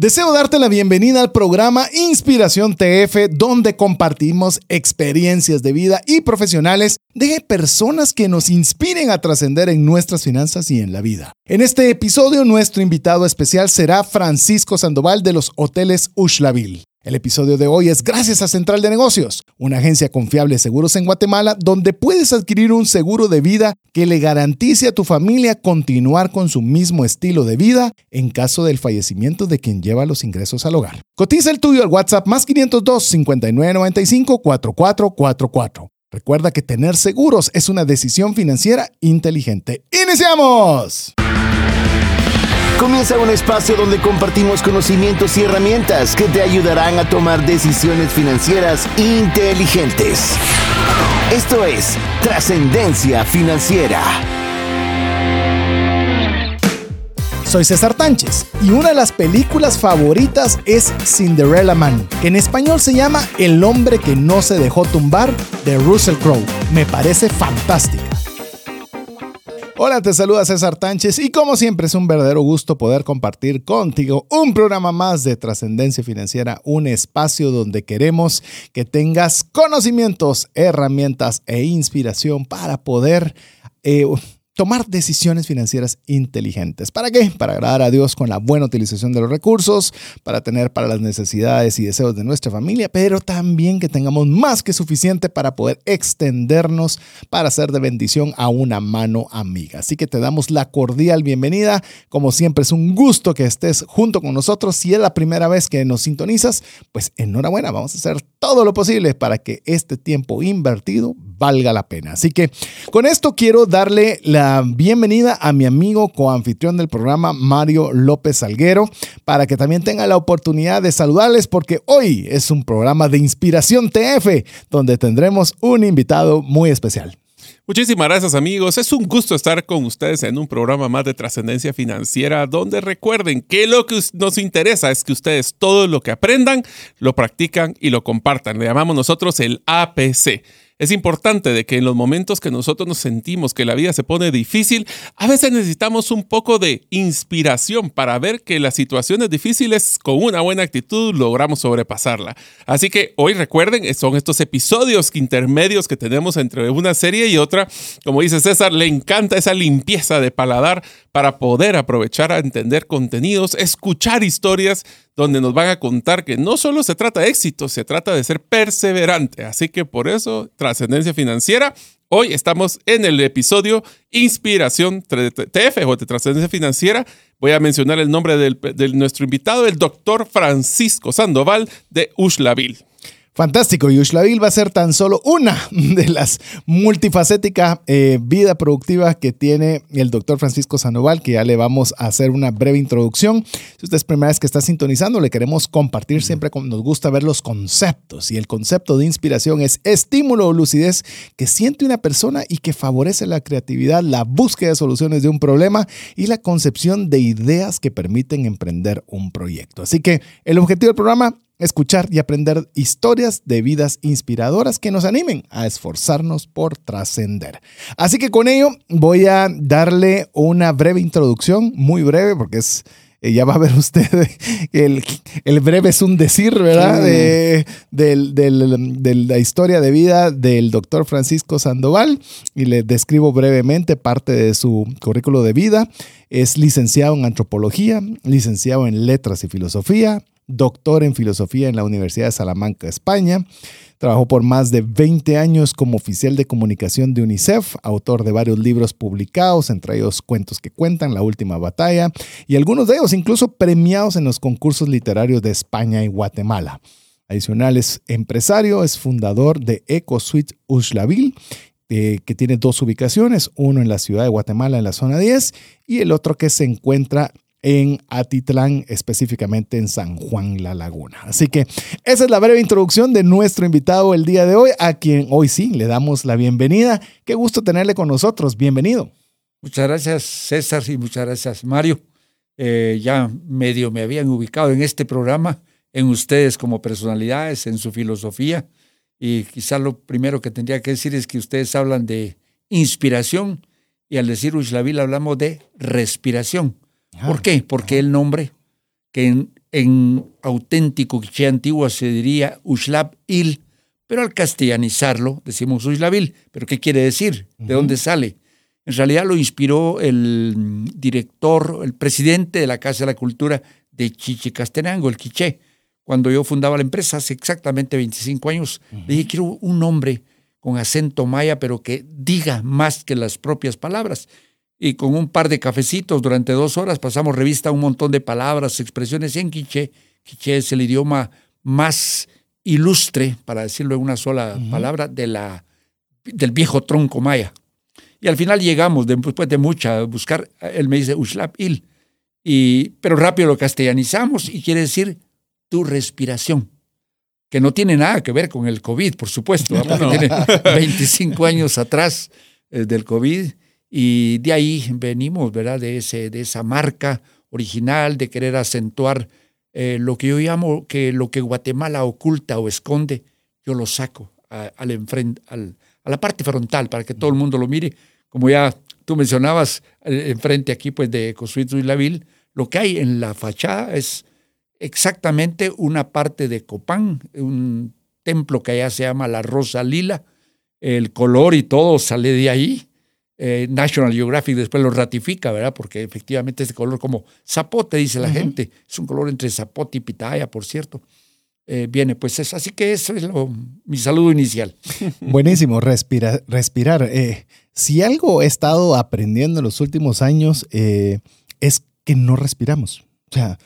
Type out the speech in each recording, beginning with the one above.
Deseo darte la bienvenida al programa Inspiración TF, donde compartimos experiencias de vida y profesionales de personas que nos inspiren a trascender en nuestras finanzas y en la vida. En este episodio, nuestro invitado especial será Francisco Sandoval de los Hoteles Ushlaville. El episodio de hoy es gracias a Central de Negocios, una agencia confiable de seguros en Guatemala donde puedes adquirir un seguro de vida que le garantice a tu familia continuar con su mismo estilo de vida en caso del fallecimiento de quien lleva los ingresos al hogar. Cotiza el tuyo al WhatsApp más 502 5995 4444. Recuerda que tener seguros es una decisión financiera inteligente. ¡Iniciamos! Comienza un espacio donde compartimos conocimientos y herramientas que te ayudarán a tomar decisiones financieras inteligentes. Esto es Trascendencia Financiera. Soy César Tánchez y una de las películas favoritas es Cinderella Man, que en español se llama El hombre que no se dejó tumbar de Russell Crowe. Me parece fantástica. Hola, te saluda César Tánchez y como siempre es un verdadero gusto poder compartir contigo un programa más de trascendencia financiera, un espacio donde queremos que tengas conocimientos, herramientas e inspiración para poder... Eh, tomar decisiones financieras inteligentes. ¿Para qué? Para agradar a Dios con la buena utilización de los recursos, para tener para las necesidades y deseos de nuestra familia, pero también que tengamos más que suficiente para poder extendernos para ser de bendición a una mano amiga. Así que te damos la cordial bienvenida. Como siempre es un gusto que estés junto con nosotros. Si es la primera vez que nos sintonizas, pues enhorabuena. Vamos a hacer todo lo posible para que este tiempo invertido valga la pena. Así que con esto quiero darle la bienvenida a mi amigo coanfitrión del programa, Mario López Salguero, para que también tenga la oportunidad de saludarles porque hoy es un programa de inspiración TF, donde tendremos un invitado muy especial. Muchísimas gracias amigos, es un gusto estar con ustedes en un programa más de trascendencia financiera donde recuerden que lo que nos interesa es que ustedes todo lo que aprendan lo practican y lo compartan. Le llamamos nosotros el APC. Es importante de que en los momentos que nosotros nos sentimos que la vida se pone difícil, a veces necesitamos un poco de inspiración para ver que las situaciones difíciles con una buena actitud logramos sobrepasarla. Así que hoy recuerden, son estos episodios intermedios que tenemos entre una serie y otra. Como dice César, le encanta esa limpieza de paladar para poder aprovechar a entender contenidos, escuchar historias donde nos van a contar que no solo se trata de éxito, se trata de ser perseverante. Así que por eso, trascendencia financiera. Hoy estamos en el episodio Inspiración TF o de Trascendencia Financiera. Voy a mencionar el nombre de nuestro invitado, el doctor Francisco Sandoval de Ushlaville. Fantástico, Yushlavil va a ser tan solo una de las multifacéticas eh, vida productiva que tiene el doctor Francisco Sandoval, que ya le vamos a hacer una breve introducción. Si usted es primera vez que está sintonizando, le queremos compartir siempre como nos gusta ver los conceptos. Y el concepto de inspiración es estímulo o lucidez que siente una persona y que favorece la creatividad, la búsqueda de soluciones de un problema y la concepción de ideas que permiten emprender un proyecto. Así que el objetivo del programa escuchar y aprender historias de vidas inspiradoras que nos animen a esforzarnos por trascender. Así que con ello voy a darle una breve introducción, muy breve, porque es eh, ya va a ver usted el, el breve es un decir, ¿verdad? De, de, la historia de vida del doctor Francisco Sandoval y le describo brevemente parte de su currículo de vida. Es licenciado en antropología, licenciado en letras y filosofía, doctor en filosofía en la Universidad de Salamanca, España. Trabajó por más de 20 años como oficial de comunicación de UNICEF, autor de varios libros publicados, entre ellos Cuentos que cuentan, La última batalla, y algunos de ellos incluso premiados en los concursos literarios de España y Guatemala. Adicional es empresario, es fundador de EcoSuite Ushlaville, eh, que tiene dos ubicaciones, uno en la ciudad de Guatemala, en la zona 10, y el otro que se encuentra en Atitlán, específicamente en San Juan La Laguna. Así que esa es la breve introducción de nuestro invitado el día de hoy, a quien hoy sí le damos la bienvenida. Qué gusto tenerle con nosotros. Bienvenido. Muchas gracias César y muchas gracias Mario. Eh, ya medio me habían ubicado en este programa, en ustedes como personalidades, en su filosofía. Y quizá lo primero que tendría que decir es que ustedes hablan de inspiración y al decir Ushlavil hablamos de respiración. ¿Por qué? Porque el nombre que en auténtico quiché antiguo se diría Ushlab Il, pero al castellanizarlo decimos Ushlabil. ¿Pero qué quiere decir? ¿De dónde sale? En realidad lo inspiró el director, el presidente de la Casa de la Cultura de Chichicastenango, el Quiché. Cuando yo fundaba la empresa hace exactamente 25 años, le dije, quiero un nombre con acento maya, pero que diga más que las propias palabras. Y con un par de cafecitos durante dos horas pasamos revista a un montón de palabras, expresiones en quiché. Quiché es el idioma más ilustre, para decirlo en una sola palabra, de la, del viejo tronco maya. Y al final llegamos, después de mucha buscar, él me dice Ushlap Il, y, pero rápido lo castellanizamos y quiere decir tu respiración, que no tiene nada que ver con el COVID, por supuesto, tiene 25 años atrás eh, del COVID, y de ahí venimos, ¿verdad? De, ese, de esa marca original, de querer acentuar eh, lo que yo llamo que lo que Guatemala oculta o esconde, yo lo saco al enfrente, al, a la parte frontal para que todo el mundo lo mire. Como ya tú mencionabas, eh, enfrente aquí pues de Cosuito y Lavil, lo que hay en la fachada es exactamente una parte de Copán, un templo que allá se llama la Rosa Lila, el color y todo sale de ahí. Eh, National Geographic después lo ratifica, ¿verdad? Porque efectivamente este color como zapote, dice la gente, es un color entre zapote y pitaya, por cierto. Eh, viene, pues es así que eso es mi saludo inicial. Buenísimo, respirar. respirar. Eh, si algo he estado aprendiendo en los últimos años es que no respiramos. O sea,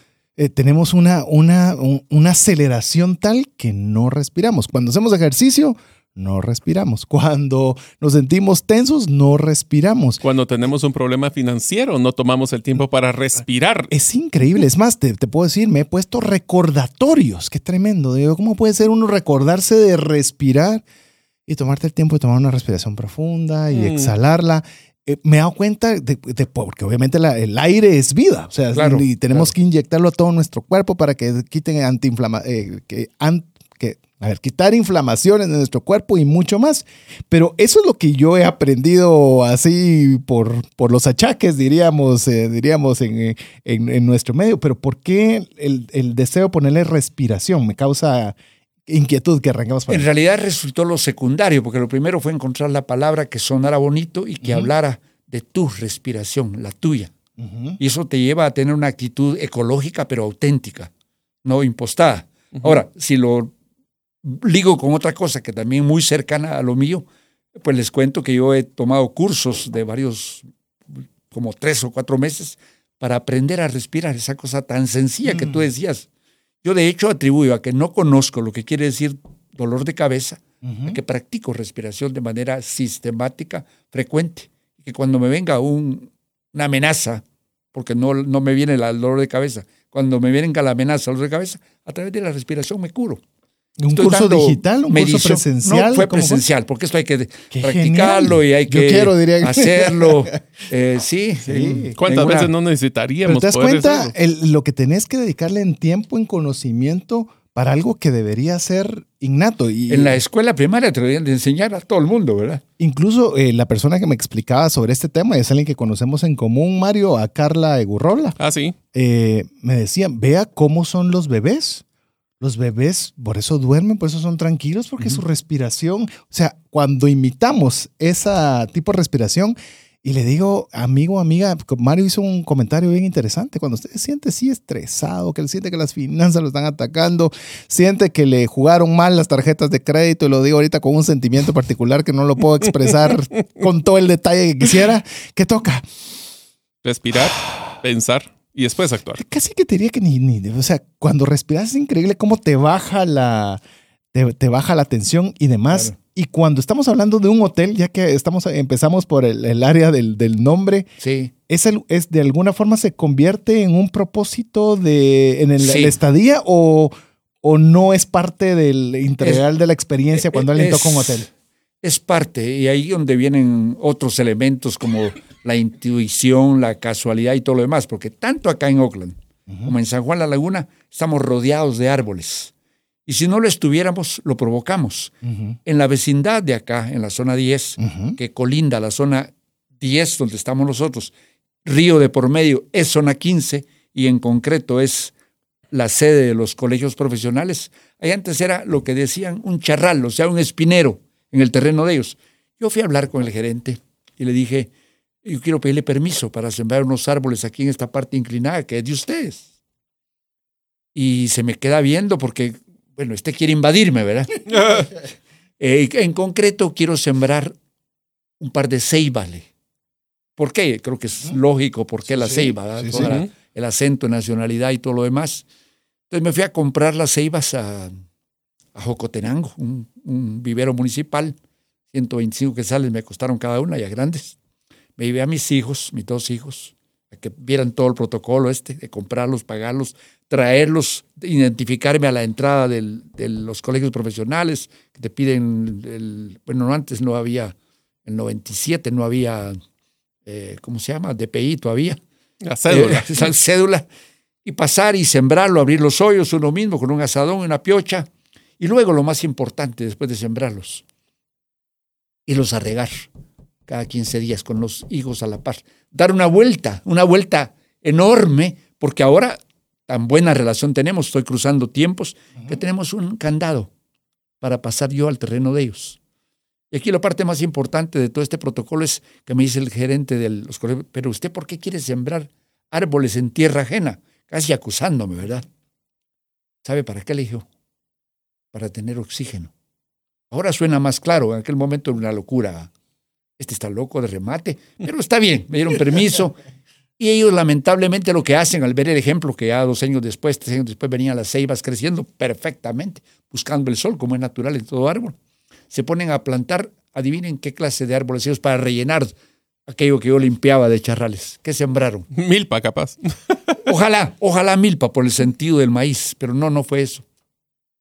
tenemos una, una, una aceleración tal que no respiramos. Cuando hacemos ejercicio, no respiramos. Cuando nos sentimos tensos, no respiramos. Cuando tenemos un problema financiero, no tomamos el tiempo para respirar. Es increíble. Es más, te, puedo decir, me he puesto recordatorios. Qué tremendo. Digo, ¿cómo puede ser uno recordarse de respirar y tomarte el tiempo de tomar una respiración profunda y mm. exhalarla? Eh, me he dado cuenta de, porque obviamente el aire es vida, o sea, y tenemos que inyectarlo a todo nuestro cuerpo para que quiten antiinflama, eh, que, que a ver, quitar inflamaciones de nuestro cuerpo y mucho más. Pero eso es lo que yo he aprendido así por, por los achaques, diríamos, eh, diríamos en, en, nuestro medio. Pero ¿por qué el, el, deseo de ponerle respiración? Me causa inquietud que arrancamos En realidad resultó lo secundario, porque lo primero fue encontrar la palabra que sonara bonito y que hablara de tu respiración, la tuya. Y eso te lleva a tener una actitud ecológica, pero auténtica, no impostada. Ahora, si lo ligo con otra cosa que también muy cercana a lo mío, pues les cuento que yo he tomado cursos de varios, como tres o cuatro meses, para aprender a respirar, esa cosa tan sencilla que tú mm. decías. Yo de hecho atribuyo a que no conozco lo que quiere decir dolor de cabeza, a que practico respiración de manera sistemática, frecuente, y que cuando me venga un, una amenaza, porque no, no me viene el dolor de cabeza, cuando me venga la amenaza, el dolor de cabeza, a través de la respiración me curo. ¿Un curso digital? ¿Un curso presencial? No, fue presencial, porque esto hay que practicarlo y hay que hacerlo. Eh, sí. ¿Cuántas veces no necesitaríamos? ¿Te das cuenta lo que tenés que dedicarle en tiempo, en conocimiento, para algo que debería ser innato? Y, en la escuela primaria te deberían de enseñar a todo el mundo, ¿verdad? Incluso eh, la persona que me explicaba sobre este tema, es alguien que conocemos en común, Mario, a Carla Egurrola. Ah, sí. Eh, me decía, vea cómo son los bebés los bebés por eso duermen, por eso son tranquilos, porque su respiración, o sea, cuando imitamos esa tipo de respiración, y le digo, amigo, amiga, Mario hizo un comentario bien interesante. Cuando usted se siente así estresado, que él siente que las finanzas lo están atacando, siente que le jugaron mal las tarjetas de crédito, y lo digo ahorita con un sentimiento particular que no lo puedo expresar con todo el detalle que quisiera, ¿qué toca? Respirar, pensar y después actuar. Casi que te diría que ni, ni o sea, cuando respiras es increíble cómo te baja la, te, baja la tensión y demás. Y cuando estamos hablando de un hotel, ya que estamos, empezamos por el, área del, nombre, sí. ¿es, el, ¿es de alguna forma se convierte en un propósito de, en el, estadía o, o no es parte del integral de la experiencia cuando alguien toca un hotel? Es parte, y ahí donde vienen otros elementos como la intuición, la casualidad y todo lo demás, porque tanto acá en Oakland como en San Juan La Laguna estamos rodeados de árboles. Y si no lo estuviéramos, lo provocamos. En la vecindad de acá, en la zona 10, que colinda la zona 10 donde estamos nosotros, Río de por medio es zona 15 y en concreto es la sede de los colegios profesionales. Ahí antes era lo que decían un charral, o sea, un espinero en el terreno de ellos. Yo fui a hablar con el gerente y le dije, yo quiero pedirle permiso para sembrar unos árboles aquí en esta parte inclinada que es de ustedes. Y se me queda viendo porque, bueno, este quiere invadirme, ¿verdad? Eh, en concreto, quiero sembrar un par de ceibales. ¿Por qué? Creo que es lógico por qué la ceiba, ¿verdad? sí, sí. la- el acento, nacionalidad y todo lo demás. Entonces me fui a comprar las ceibas a, a Jocotenango, un, un vivero municipal. 125 quetzales me costaron cada una, ya grandes. Me llevé a mis hijos, mis dos hijos, a que vieran todo el protocolo este, de comprarlos, pagarlos, traerlos, identificarme a la entrada del- de los colegios profesionales, que te piden, el, bueno, antes no había, en 97 no había, eh, ¿cómo se llama? DPI todavía. La cédula. Eh, cédula. Y pasar y sembrarlo, abrir los hoyos uno mismo con un asadón, una piocha. Y luego lo más importante, después de sembrarlos, irlos a regar cada 15 días con los hijos a la par. Dar una vuelta, una vuelta enorme, porque ahora tan buena relación tenemos, estoy cruzando tiempos, que tenemos un candado para pasar yo al terreno de ellos. Y aquí la parte más importante de todo este protocolo es que me dice el gerente de los colegios, pero usted ¿por qué quiere sembrar árboles en tierra ajena? Casi acusándome, ¿verdad? ¿Sabe para qué le dije? Para tener oxígeno. Ahora suena más claro, en aquel momento era una locura. Este está loco de remate, pero está bien, me dieron permiso. Y ellos lamentablemente lo que hacen al ver el ejemplo que ya dos años después, tres años después venían las ceibas creciendo perfectamente, buscando el sol como es natural en todo árbol, se ponen a plantar, adivinen qué clase de árboles ellos para rellenar aquello que yo limpiaba de charrales. ¿Qué sembraron? Milpa, capaz. Ojalá, ojalá milpa por el sentido del maíz, pero no, no fue eso.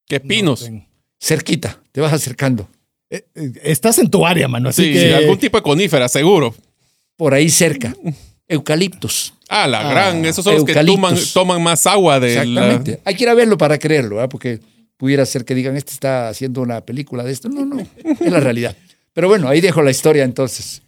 ¿Qué pinos? No, Cerquita, te vas acercando. Eh, eh, Estás en tu área, mano. Así sí, que sí, algún tipo de conífera, seguro. Por ahí cerca. Eucaliptos. Ah, la Ah, gran. Esos son los que toman, toman más agua de la- Exactamente. Hay que ir a verlo para creerlo, ¿verdad? porque pudiera ser que digan, este está haciendo una película de esto. No, no, es la realidad. Pero bueno, ahí dejo la historia entonces.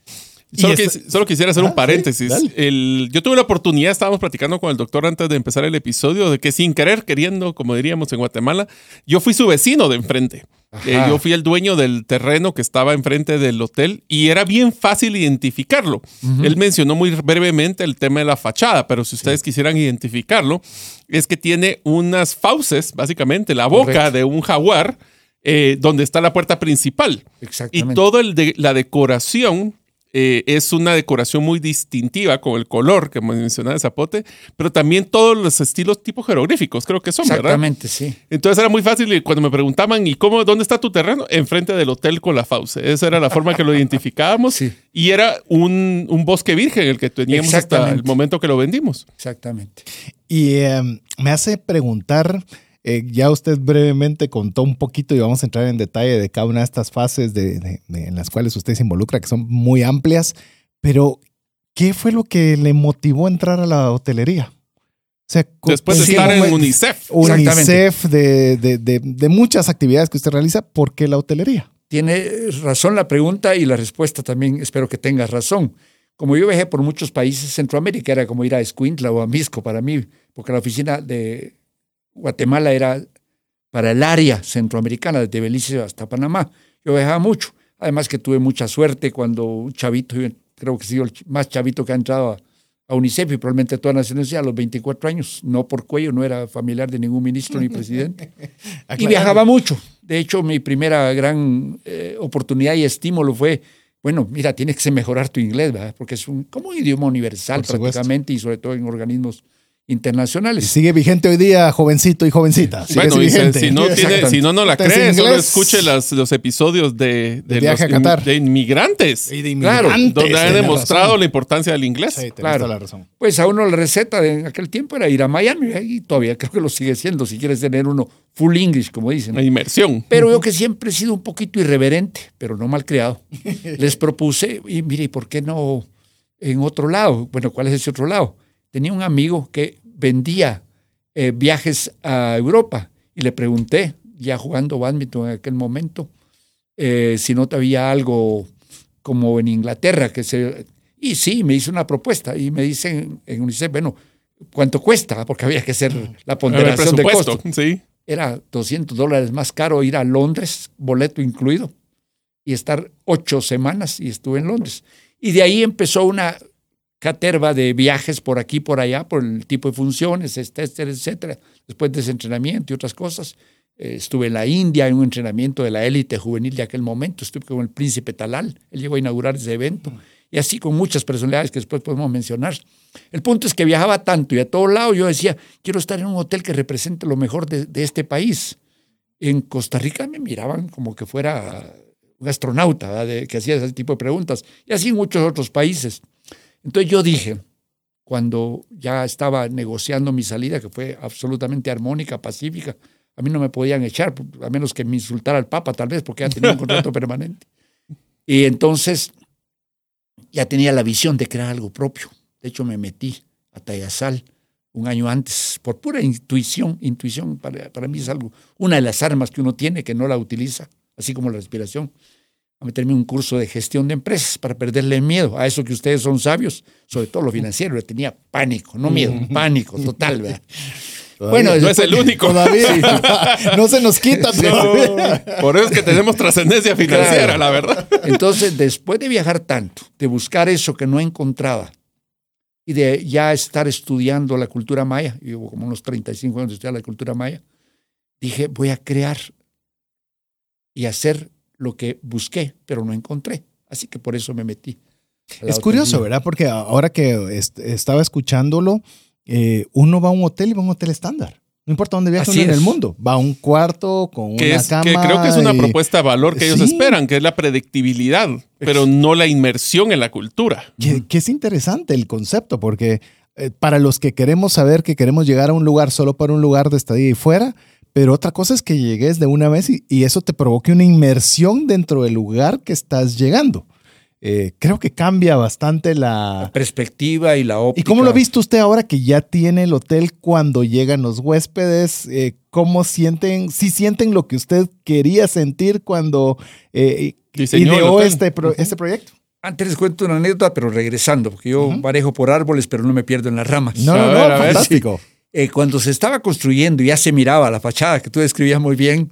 Solo, quisiera hacer Ah, un paréntesis. sí, dale. El- yo tuve la oportunidad, estábamos platicando con el doctor antes de empezar el episodio, de que sin querer, queriendo, como diríamos en Guatemala, yo fui su vecino de enfrente. Eh, yo fui el dueño del terreno que estaba enfrente del hotel y era bien fácil identificarlo. Él mencionó muy brevemente el tema de la fachada, pero si ustedes quisieran identificarlo, es que tiene unas fauces, básicamente la boca Correcto. de un jaguar, eh, donde está la puerta principal. Y Exactamente. toda la decoración eh, es una decoración muy distintiva con el color que mencionaba de Zapote, pero también todos los estilos tipo jeroglíficos, creo que son, ¿verdad? Exactamente, sí. Entonces era muy fácil y cuando me preguntaban, ¿y cómo, dónde está tu terreno? Enfrente del hotel con la fauce. Esa era la forma que lo identificábamos. Sí. Y era un, un bosque virgen el que teníamos hasta el momento que lo vendimos. Exactamente. Y eh, me hace preguntar, eh, ya usted brevemente contó un poquito y vamos a entrar en detalle de cada una de estas fases de, de- de- en las cuales usted se involucra, que son muy amplias, pero ¿qué fue lo que le motivó a entrar a la hotelería? O sea, cu- Después de ¿en qué estar en UNICEF. UNICEF, de, de- de- de muchas actividades que usted realiza, ¿por qué la hotelería? Tiene razón la pregunta y la respuesta también espero que tengas razón. Como yo viajé por muchos países, Centroamérica era como ir a Escuintla o a Misco para mí, porque la oficina de Guatemala era para el área centroamericana, desde Belice hasta Panamá. Yo viajaba mucho. Además que tuve mucha suerte cuando un chavito, yo creo que he sido el más chavito que ha entrado a, a UNICEF y probablemente a toda Naciones Unidas a los 24 años, no por cuello, no era familiar de ningún ministro ni presidente. Y viajaba mucho. De hecho, mi primera gran eh, oportunidad y estímulo fue, bueno, mira, tienes que mejorar tu inglés, ¿verdad? Porque es un, como un idioma universal prácticamente y sobre todo en organismos Y internacionales. sigue vigente hoy día, jovencito y jovencita. Sigue Bueno, vigente. si no, tiene, si no, no la cree, solo escuche las- los episodios de, de, De viaje los a Qatar. de inmigrantes, Y de Claro, inmigrantes, donde han tiene demostrado razón. la importancia del inglés. Sí, Claro. la razón. Pues a uno la receta de en aquel tiempo era ir a Miami ¿eh? y todavía creo que lo sigue siendo si quieres tener uno full English, como dicen. La inmersión. Pero yo que siempre he sido un poquito irreverente, pero no malcriado, les propuse, y mire, ¿y ¿por qué no en otro lado? Bueno, ¿cuál es ese otro lado? Tenía un amigo que vendía eh, viajes a Europa y le pregunté, ya jugando badminton en aquel momento, eh, si no había algo como en Inglaterra que se... Y sí, me hizo una propuesta y me dicen en UNICEF, bueno, cuánto cuesta, porque había que hacer la El ponderación de costo. sí. Era 200 dólares más caro ir a Londres, boleto incluido, y estar ocho semanas y estuve en Londres. Y de ahí empezó una caterva de viajes por aquí, por allá, por el tipo de funciones, etcétera, etcétera. Después de ese entrenamiento y otras cosas. Eh, estuve en la India en un entrenamiento de la élite juvenil de aquel momento. Estuve con el príncipe Talal. Él llegó a inaugurar ese evento. Y así con muchas personalidades que después podemos mencionar. El punto es que viajaba tanto y a todo lado yo decía, quiero estar en un hotel que represente lo mejor de, de este país. En Costa Rica me miraban como que fuera un astronauta que hacía ese tipo de preguntas. Y así en muchos otros países. Entonces yo dije, cuando ya estaba negociando mi salida, que fue absolutamente armónica, pacífica, a mí no me podían echar, a menos que me insultara el Papa, tal vez, porque ya tenía un contrato permanente. Y entonces ya tenía la visión de crear algo propio. De hecho, me metí a Tayasal un año antes, por pura intuición. Intuición para, para mí es algo, una de las armas que uno tiene que no la utiliza, así como la respiración. A meterme en un curso de gestión de empresas para perderle miedo a eso que ustedes son sabios, sobre todo lo financiero. Le tenía pánico, no miedo, pánico total. ¿verdad? Bueno, No es el único. Todavía. no se nos quita todavía. Por eso es que tenemos trascendencia financiera, Claro. la verdad. Entonces, después de viajar tanto, de buscar eso que no encontraba y de ya estar estudiando la cultura maya, y llevo como unos 35 años de estudiar la cultura maya, dije, voy a crear y hacer lo que busqué, pero no encontré. Así que por eso me metí. Es curioso. ¿verdad? Porque ahora que est- estaba escuchándolo, eh, uno va a un hotel y va a un hotel estándar. No importa dónde viaje uno en el mundo. Va a un cuarto con Que, una es, cama. que creo que es una y- propuesta de valor que ellos Sí. esperan, que es la predictibilidad, pero no la inmersión en la cultura. Que, que es interesante el concepto, porque eh, para los que queremos saber que queremos llegar a un lugar solo para un lugar de estadía y fuera, pero otra cosa es que llegues de una vez y, y eso te provoque una inmersión dentro del lugar que estás llegando. Eh, creo que cambia bastante la... La perspectiva y la óptica. ¿Y cómo lo ha visto usted ahora que ya tiene el hotel cuando llegan los huéspedes? Eh, ¿Cómo sienten? Si sienten lo que usted quería sentir cuando eh, ideó este, pro- este proyecto? Antes les cuento una anécdota, pero regresando, porque yo manejo por árboles, pero no me pierdo en las ramas. No, no, no, ver, fantástico. Eh, cuando se estaba construyendo y ya se miraba la fachada que tú describías muy bien,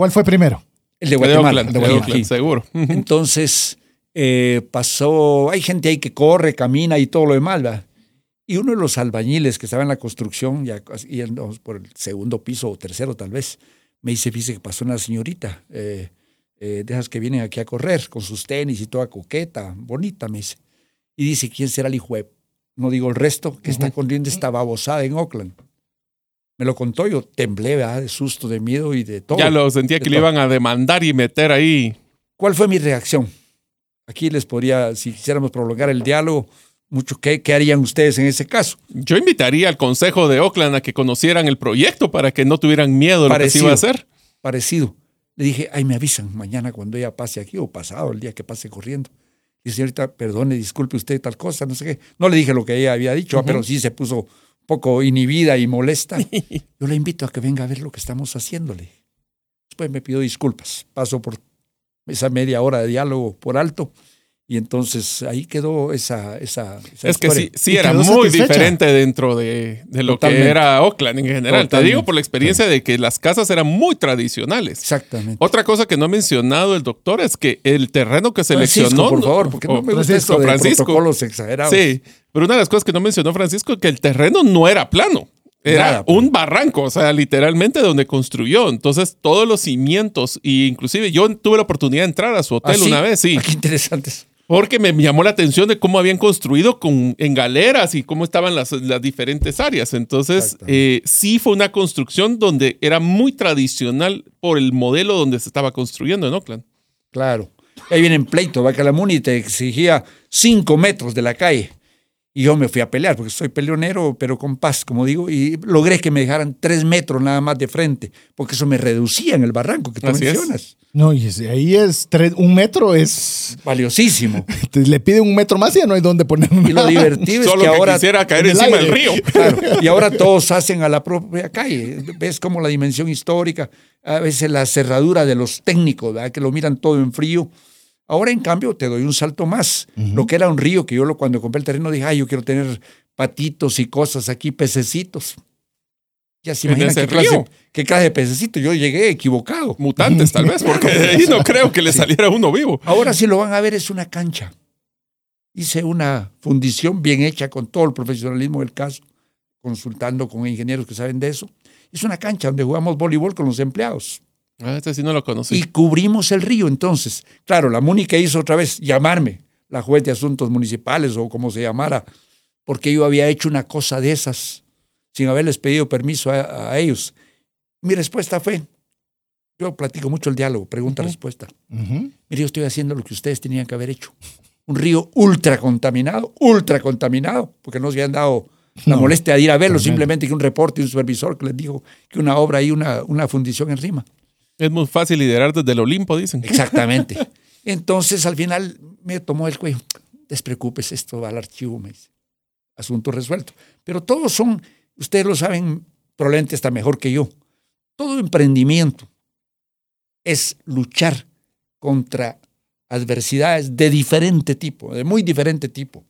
¿Cuál fue primero? el de De Guatemala. Oakland, el de. Oakland, seguro. Entonces eh, pasó, hay gente ahí que corre, camina y todo lo demás, ¿verdad? Y uno de los albañiles que estaba en la construcción, ya yendo por el segundo piso o tercero tal vez, me dice, fíjese que pasó una señorita, eh, eh, de esas que vienen aquí a correr con sus tenis y toda coqueta, bonita, me dice. Y dice, ¿quién será el hijo de no digo el resto, que está corriendo esta babosada en Oakland. Me lo contó, yo temblé, ¿verdad? De susto, de miedo y de todo. Ya lo sentía que De le todo. iban a demandar y meter ahí. ¿Cuál fue mi reacción? Aquí les podría, si quisiéramos prolongar el diálogo, mucho, ¿qué, qué harían ustedes en ese caso? Yo invitaría al Consejo de Oakland a que conocieran el proyecto para que no tuvieran miedo de lo que se Parecido. iba a hacer. Parecido. Le dije, ay, me avisan mañana cuando ella pase aquí o pasado, el día que pase corriendo. Y señorita, perdone, disculpe usted tal cosa, no sé qué. No le dije lo que ella había dicho, pero sí se puso un poco inhibida y molesta. Yo la invito a que venga a ver lo que estamos haciéndole. Después me pidió disculpas. Paso por esa media hora de diálogo por alto. Y entonces ahí quedó esa, esa, esa Es que sí, sí era muy satisfecha. diferente dentro de, de lo Totalmente. que era Oakland en general. Te digo por la experiencia de que las casas eran muy tradicionales. Exactamente. Otra cosa que no ha mencionado el doctor es que el terreno que Francisco, seleccionó. por favor, porque no me gusta Francisco, esto de Francisco. protocolos exagerados. Sí, pero una de las cosas que no mencionó Francisco es que el terreno no era plano. Era Nada, pues. un barranco, o sea, literalmente donde construyó. Entonces, todos los cimientos, y inclusive yo tuve la oportunidad de entrar a su hotel ¿Ah, sí? una vez, sí. Ah, qué interesantes. Porque me llamó la atención de cómo habían construido con, en galeras y cómo estaban las, las diferentes áreas. Entonces, eh, sí fue una construcción donde era muy tradicional por el modelo donde se estaba construyendo en Oakland. Claro. Ahí viene en pleito, Bacalamuni te exigía cinco metros de la calle. Y yo me fui a pelear, porque soy peleonero, pero con paz, como digo, y logré que me dejaran tres metros nada más de frente, porque eso me reducía en el barranco que tú Así es. mencionas. No, y ahí es tres- un metro, es. Valiosísimo. te- le pide un metro más y ya no hay dónde poner Y lo divertido es Solo que que, ahora quisiera caer en encima del río. Claro, y ahora todos hacen a la propia calle. Ves como la dimensión histórica, a veces la cerradura de los técnicos, ¿verdad? que lo miran todo en frío. Ahora, en cambio, te doy un salto más. Lo que era un río, que yo lo, cuando compré el terreno dije, ay, yo quiero tener patitos y cosas aquí, pececitos. Ya se ¿En imaginan qué clase, río? qué clase de pececito. Yo llegué equivocado. Mutantes, tal vez, porque de ahí no creo que le saliera uno vivo. Ahora si lo van a ver es una cancha. Hice una fundición bien hecha con todo el profesionalismo del caso, consultando con ingenieros que saben de eso. Es una cancha donde jugamos voleibol con los empleados. Ah, este sí no lo conocí. Y cubrimos el río. Entonces, claro, la que hizo otra vez llamarme, la juez de asuntos municipales o como se llamara, porque yo había hecho una cosa de esas sin haberles pedido permiso a, a ellos. Mi respuesta fue, yo platico mucho el diálogo, pregunta-respuesta. Ujú. Mire, yo estoy haciendo lo que ustedes tenían que haber hecho. Un río ultra contaminado, ultra contaminado, porque no se han dado la No, molestia de ir a verlo, simplemente que un reporte y un supervisor que les dijo que una obra y una, una fundición en rima. Es muy fácil liderar desde el Olimpo, dicen. Exactamente. Entonces, al final me tomó el cuello. Despreocúpese, esto va al archivo, me dice. Asunto resuelto. Pero todos son, ustedes lo saben, probablemente está mejor que yo. Todo emprendimiento es luchar contra adversidades de diferente tipo, de muy diferente tipo.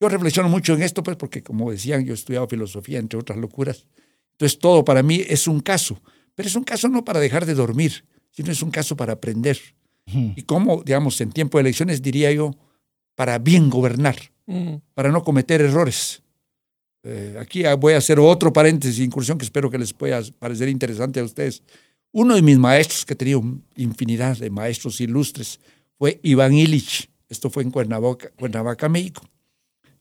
Yo reflexiono mucho en esto, pues, porque como decían, yo he estudiado filosofía, entre otras locuras. Entonces, todo para mí es un caso. Pero es un caso no para dejar de dormir, sino es un caso para aprender. Y cómo, digamos, en tiempo de elecciones, diría yo, para bien gobernar, Mm. para no cometer errores. Eh, aquí voy a hacer otro paréntesis, incursión que espero que les pueda parecer interesante a ustedes. Uno de mis maestros, que he tenido infinidad de maestros ilustres, fue Iván Illich. Esto fue en Cuernavaca, Cuernavaca México.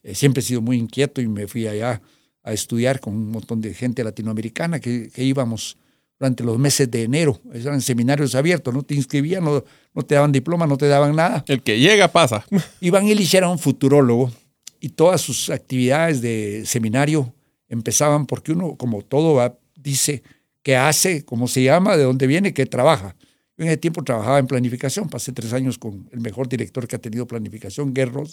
Eh, siempre he sido muy inquieto y me fui allá a estudiar con un montón de gente latinoamericana que, que íbamos durante los meses de enero. Eran seminarios abiertos, no te inscribían, no, no te daban diploma, no te daban nada. El que llega pasa. Iván Illich era un futurólogo y todas sus actividades de seminario empezaban porque uno, como todo va, dice qué hace, cómo se llama, de dónde viene, qué trabaja. Yo en ese tiempo trabajaba en planificación, pasé tres años con el mejor director que ha tenido planificación, Guerrero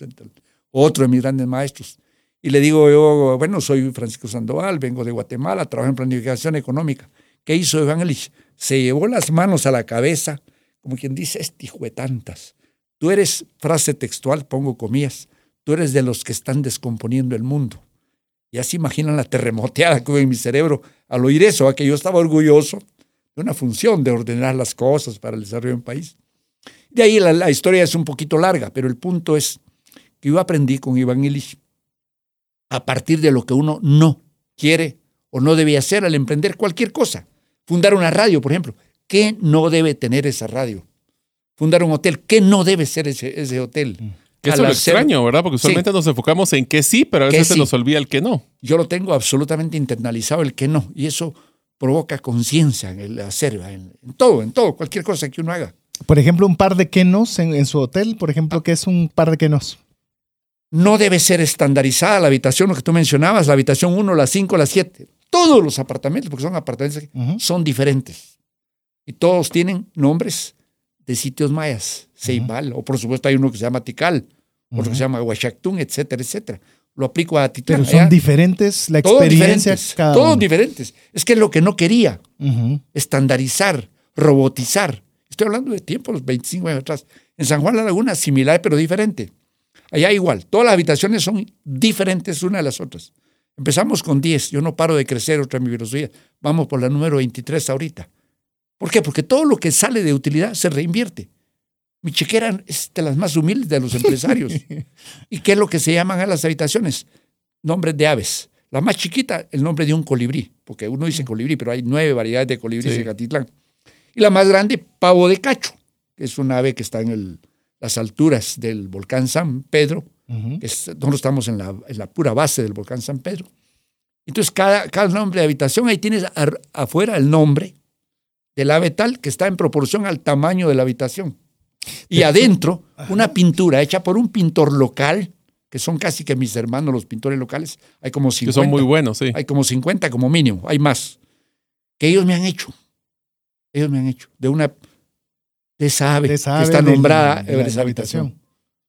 otro de mis grandes maestros. Y le digo yo, bueno, soy Francisco Sandoval, vengo de Guatemala, trabajo en planificación económica. ¿Qué hizo Iván Illich? Se llevó las manos a la cabeza, como quien dice, este tantas. Tú eres, frase textual, pongo comillas, tú eres de los que están descomponiendo el mundo. Ya se imaginan la terremoteada que hubo en mi cerebro al oír eso, a que yo estaba orgulloso de una función de ordenar las cosas para el desarrollo de un país. De ahí la, la historia es un poquito larga, pero el punto es que yo aprendí con Iván Illich a partir de lo que uno no quiere o no debe hacer al emprender cualquier cosa. Fundar una radio, por ejemplo. ¿Qué no debe tener esa radio? Fundar un hotel. ¿Qué no debe ser ese, ese hotel? Que eso Al es lo hacer- extraño, ¿verdad? Porque usualmente nos enfocamos en que sí, pero a Que veces se nos olvida el que no. Yo lo tengo absolutamente internalizado el que no. Y eso provoca conciencia en el hacer, en, en todo, en todo, cualquier cosa que uno haga. Por ejemplo, un par de quenos en, en su hotel, por ejemplo, ¿qué es un par de quenos? No debe ser estandarizada la habitación, lo que tú mencionabas, la habitación 1, la 5, la 7. Todos los apartamentos, porque son apartamentos, Ujú. son diferentes. Y todos tienen nombres de sitios mayas. Ceibal, o por supuesto hay uno que se llama Tikal, otro que se llama Huachactún, etcétera, etcétera. Lo aplico a Titlán. Pero son allá. diferentes la Todos experiencia diferentes, cada todos uno. diferentes. Es que es lo que no quería, estandarizar, robotizar. Estoy hablando de tiempos, 25 años atrás. En San Juan la Laguna, similar pero diferente. Allá igual, todas las habitaciones son diferentes una de las otras. Empezamos con 10, yo no paro de crecer otra mi filosofía. Vamos por la número 23 ahorita. ¿Por qué? Porque todo lo que sale de utilidad se reinvierte. Mi chequera es de las más humildes de los empresarios. ¿Y qué es lo que se llaman a las habitaciones? Nombres de aves. La más chiquita, el nombre de un colibrí, porque uno dice colibrí, pero hay nueve variedades de colibrí Sí. en Catitlán. Y la más grande, pavo de cacho, que es una ave que está en el- las alturas del volcán San Pedro. Es- nosotros estamos en la, en la pura base del volcán San Pedro. Entonces, cada, cada nombre de habitación, ahí tienes afuera el nombre del ave tal que está en proporción al tamaño de la habitación. Y adentro, una pintura hecha por un pintor local, que son casi que mis hermanos los pintores locales, hay como 50. Que son muy buenos, sí. Hay como 50 como mínimo, hay más. Que ellos me han hecho. Ellos me han hecho. De una. De esa ave, De esa que está nombrada de en la- esa la habitación.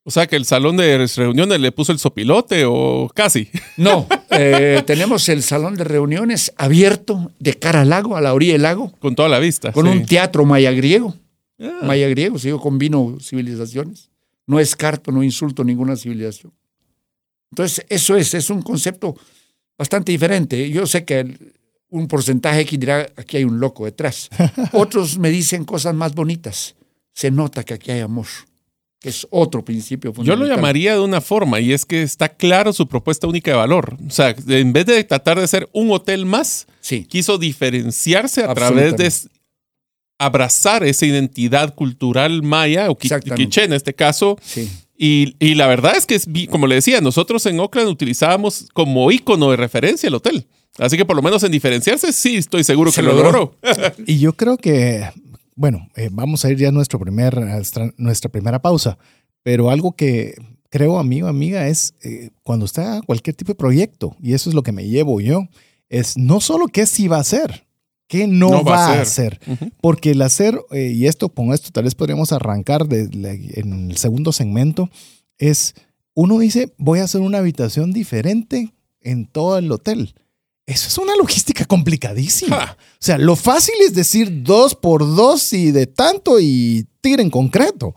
O sea, que el salón de reuniones le puso el sopilote o casi. No, eh, tenemos el salón de reuniones abierto de cara al lago, a la orilla del lago, Con toda la vista. con sí. un teatro maya griego. Ah, Maya griego, si yo combino civilizaciones. No descarto, no insulto ninguna civilización. Entonces, eso es, es un concepto bastante diferente. Yo sé que el- un porcentaje X dirá, aquí hay un loco detrás. Otros me dicen cosas más bonitas. Se nota que aquí hay amor, que es otro principio Yo fundamental. lo llamaría de una forma y es que está claro su propuesta única de valor. O sea, en vez de tratar de ser un hotel más, Sí, quiso diferenciarse a través de abrazar esa identidad cultural maya o quiché en este caso. sí. Y, y la verdad es que, es, como le decía, nosotros en Oakland utilizábamos como ícono de referencia el hotel. Así que por lo menos en diferenciarse, sí, estoy seguro Se que lo logró. logró. Y yo creo que, bueno, eh, vamos a ir ya a nuestro primer, a nuestra, primera pausa, pero algo que creo, amigo, amiga, es eh, cuando haga cualquier tipo de proyecto, y eso es lo que me llevo yo, es no solo qué sí va a hacer, qué no, No va, va a hacer. Porque el hacer, eh, y esto con esto tal vez podríamos arrancar de, en el segundo segmento, es uno dice, voy a hacer una habitación diferente en todo el hotel. Eso es una logística complicadísima. Ja. O sea, lo fácil es decir dos por dos y de tanto y tira en concreto.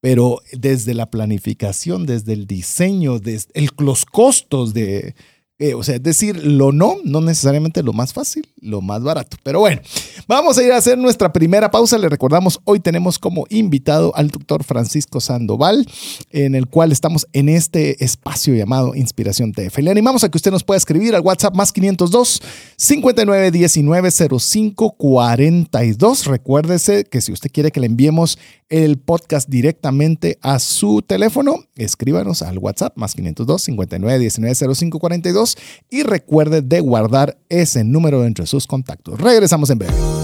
Pero desde la planificación, desde el diseño, desde el- los costos de, eh, o sea, es decir, lo no, no necesariamente lo más fácil, lo más barato. Pero bueno, vamos a ir a hacer nuestra primera pausa. Le recordamos, hoy tenemos como invitado al doctor Francisco Sandoval, en el cual estamos en este espacio llamado Inspiración TF. Le animamos a que usted nos pueda escribir al WhatsApp más 502 5919 0542. Recuérdese que si usted quiere que le enviemos el podcast directamente a su teléfono, escríbanos al WhatsApp más 502 5919 0542 y recuerde de guardar ese número entre sus contactos. Regresamos en breve.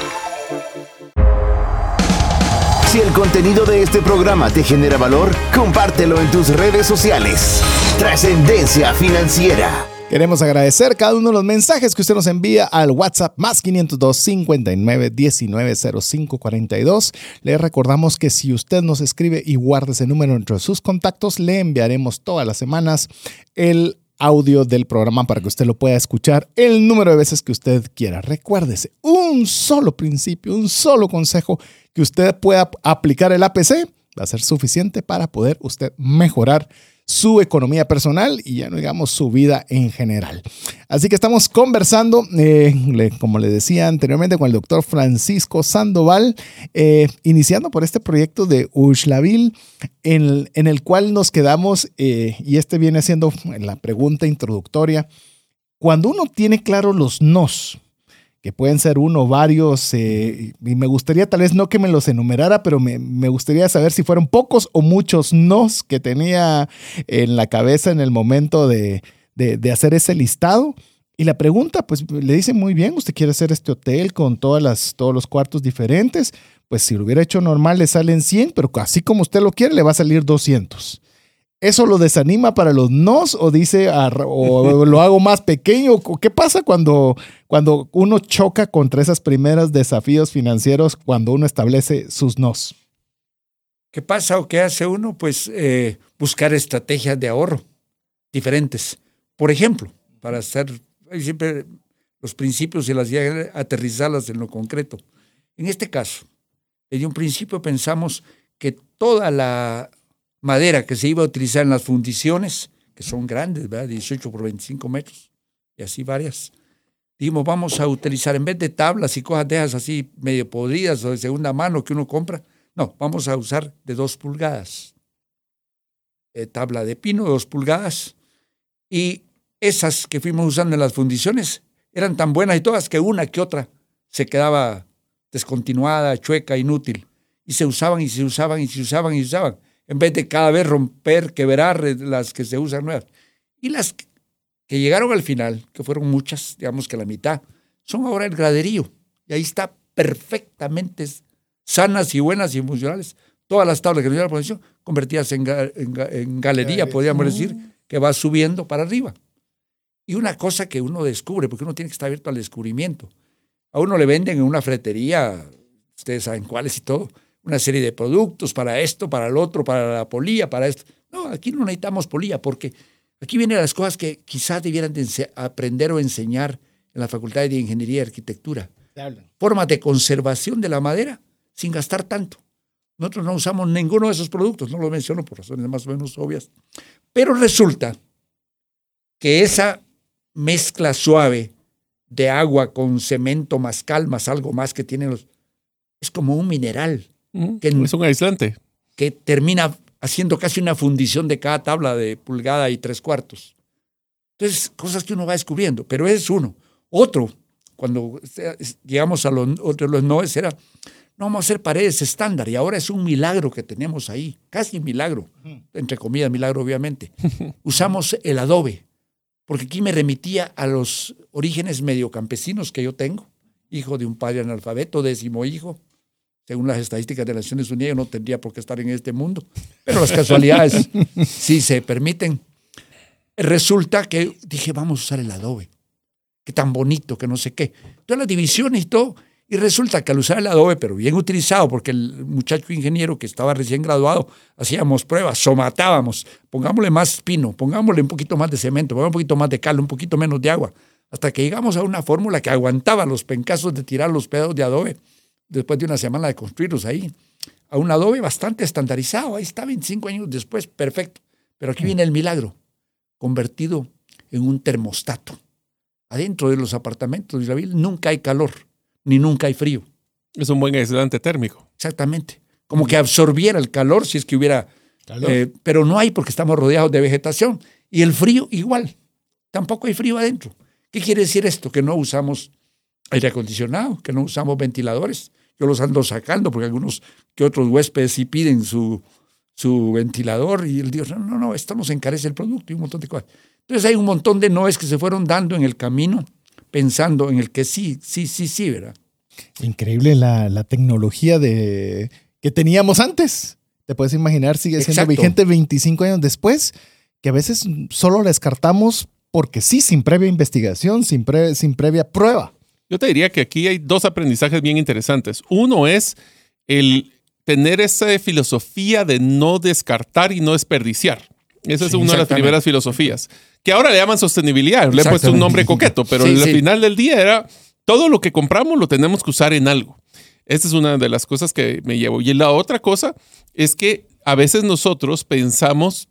Si el contenido de este programa te genera valor, compártelo en tus redes sociales. Trascendencia financiera. Queremos agradecer cada uno de los mensajes que usted nos envía al WhatsApp más 502 59 19 05 42. Le recordamos que si usted nos escribe y guarda ese número entre sus contactos, le enviaremos todas las semanas el audio del programa para que usted lo pueda escuchar el número de veces que usted quiera. Recuérdese, un solo principio, un solo consejo que usted pueda aplicar el APC va a ser suficiente para poder usted mejorar su economía personal y ya no digamos su vida en general. Así que estamos conversando, eh, como le decía anteriormente, con el doctor Francisco Sandoval, eh, iniciando por este proyecto de Ushlaville, en, en el cual nos quedamos, eh, y este viene siendo la pregunta introductoria, cuando uno tiene claro los nos, que pueden ser uno, varios, eh, y me gustaría tal vez no que me los enumerara, pero me, me gustaría saber si fueron pocos o muchos nos que tenía en la cabeza en el momento de, de- de hacer ese listado. Y la pregunta, pues le dice muy bien, usted quiere hacer este hotel con todas las, todos los cuartos diferentes, pues si lo hubiera hecho normal le salen 100, pero así como usted lo quiere le va a salir 200. ¿Eso lo desanima para los nos o dice o lo hago más pequeño? ¿O ¿Qué pasa cuando, cuando uno choca contra esos primeros desafíos financieros cuando uno establece sus nos? ¿Qué pasa o qué hace uno? Pues eh, buscar estrategias de ahorro diferentes. Por ejemplo, para hacer siempre los principios y las ideas, aterrizarlas en lo concreto. En este caso, desde un principio pensamos que toda la madera que se iba a utilizar en las fundiciones, que son grandes, ¿verdad? 18 por 25 metros y así varias. Dijimos, vamos a utilizar en vez de tablas y cosas de esas así medio podridas o de segunda mano que uno compra, no, vamos a usar de dos pulgadas. Eh, tabla de pino dos pulgadas. Y esas que fuimos usando en las fundiciones eran tan buenas y todas que una que otra se quedaba descontinuada, chueca, inútil. Y se usaban y se usaban y se usaban y se usaban. En vez de cada vez romper, quebrar las que se usan nuevas. Y las que llegaron al final, que fueron muchas, digamos que la mitad, son ahora el graderío. Y ahí está perfectamente sanas y buenas y funcionales. Todas las tablas que nos dio la posición convertidas en, en, galería, podríamos decir, que va subiendo para arriba. Y una cosa que uno descubre, porque uno tiene que estar abierto al descubrimiento. A uno le venden en una fretería, ustedes saben cuáles y todo, una serie de productos para esto, para el otro, para la polía, para esto. No, aquí no necesitamos polía, porque aquí vienen las cosas que quizás debieran aprender o enseñar en la Facultad de Ingeniería y Arquitectura. Formas de conservación de la madera sin gastar tanto. Nosotros no usamos ninguno de esos productos, no lo menciono por razones más o menos obvias. Pero resulta que esa mezcla suave de agua con cemento más calmas, algo más que tienen los... Es como un mineral. Que, es un aislante. Que termina haciendo casi una fundición de cada tabla de pulgada y tres cuartos. Entonces, cosas que uno va descubriendo, pero ese es uno. Otro, cuando llegamos a los, los noes, era, no vamos a hacer paredes estándar, y ahora es un milagro que tenemos ahí, casi un milagro, entre comillas, milagro obviamente. Usamos el adobe porque aquí me remitía a los orígenes mediocampesinos que yo tengo, hijo de un padre analfabeto, décimo hijo. Según las estadísticas de las Naciones Unidas, yo no tendría por qué estar en este mundo, pero las casualidades sí se permiten. Resulta que dije, vamos a usar el adobe, qué tan bonito, que no sé qué. Todas las divisiones y todo, y resulta que al usar el adobe, pero bien utilizado, porque el muchacho ingeniero que estaba recién graduado, hacíamos pruebas, somatábamos, pongámosle más pino, pongámosle un poquito más de cemento, pongámosle un poquito más de cal, un poquito menos de agua, hasta que llegamos a una fórmula que aguantaba los pencazos de tirar los pedazos de adobe después de una semana de construirlos ahí, a un adobe bastante estandarizado, ahí está 25 años después, perfecto. Pero aquí viene el milagro, convertido en un termostato. Adentro de los apartamentos de Isabel nunca hay calor ni nunca hay frío. Es un buen aislante térmico. Exactamente. Como que absorbiera el calor si es que hubiera... Eh, pero no hay porque estamos rodeados de vegetación. Y el frío igual. Tampoco hay frío adentro. ¿Qué quiere decir esto? Que no usamos aire acondicionado, que no usamos ventiladores. Yo los ando sacando porque algunos que otros huéspedes sí piden su, su ventilador y el Dios, no, no, no, esto nos encarece el producto y un montón de cosas. Entonces hay un montón de noes que se fueron dando en el camino pensando en el que sí, sí, sí, sí, ¿verdad? Increíble la, tecnología de, que teníamos antes. Te puedes imaginar, sigue siendo vigente 25 años después, que a veces solo la descartamos porque sí, sin previa investigación, sin, sin previa prueba. Yo te diría que aquí hay dos aprendizajes bien interesantes. Uno es el tener esa filosofía de no descartar y no desperdiciar. Esa es una de las primeras filosofías que ahora le llaman sostenibilidad. Le he puesto un nombre coqueto, pero al final del día era todo lo que compramos lo tenemos que usar en algo. Esta es una de las cosas que me llevo. Y la otra cosa es que a veces nosotros pensamos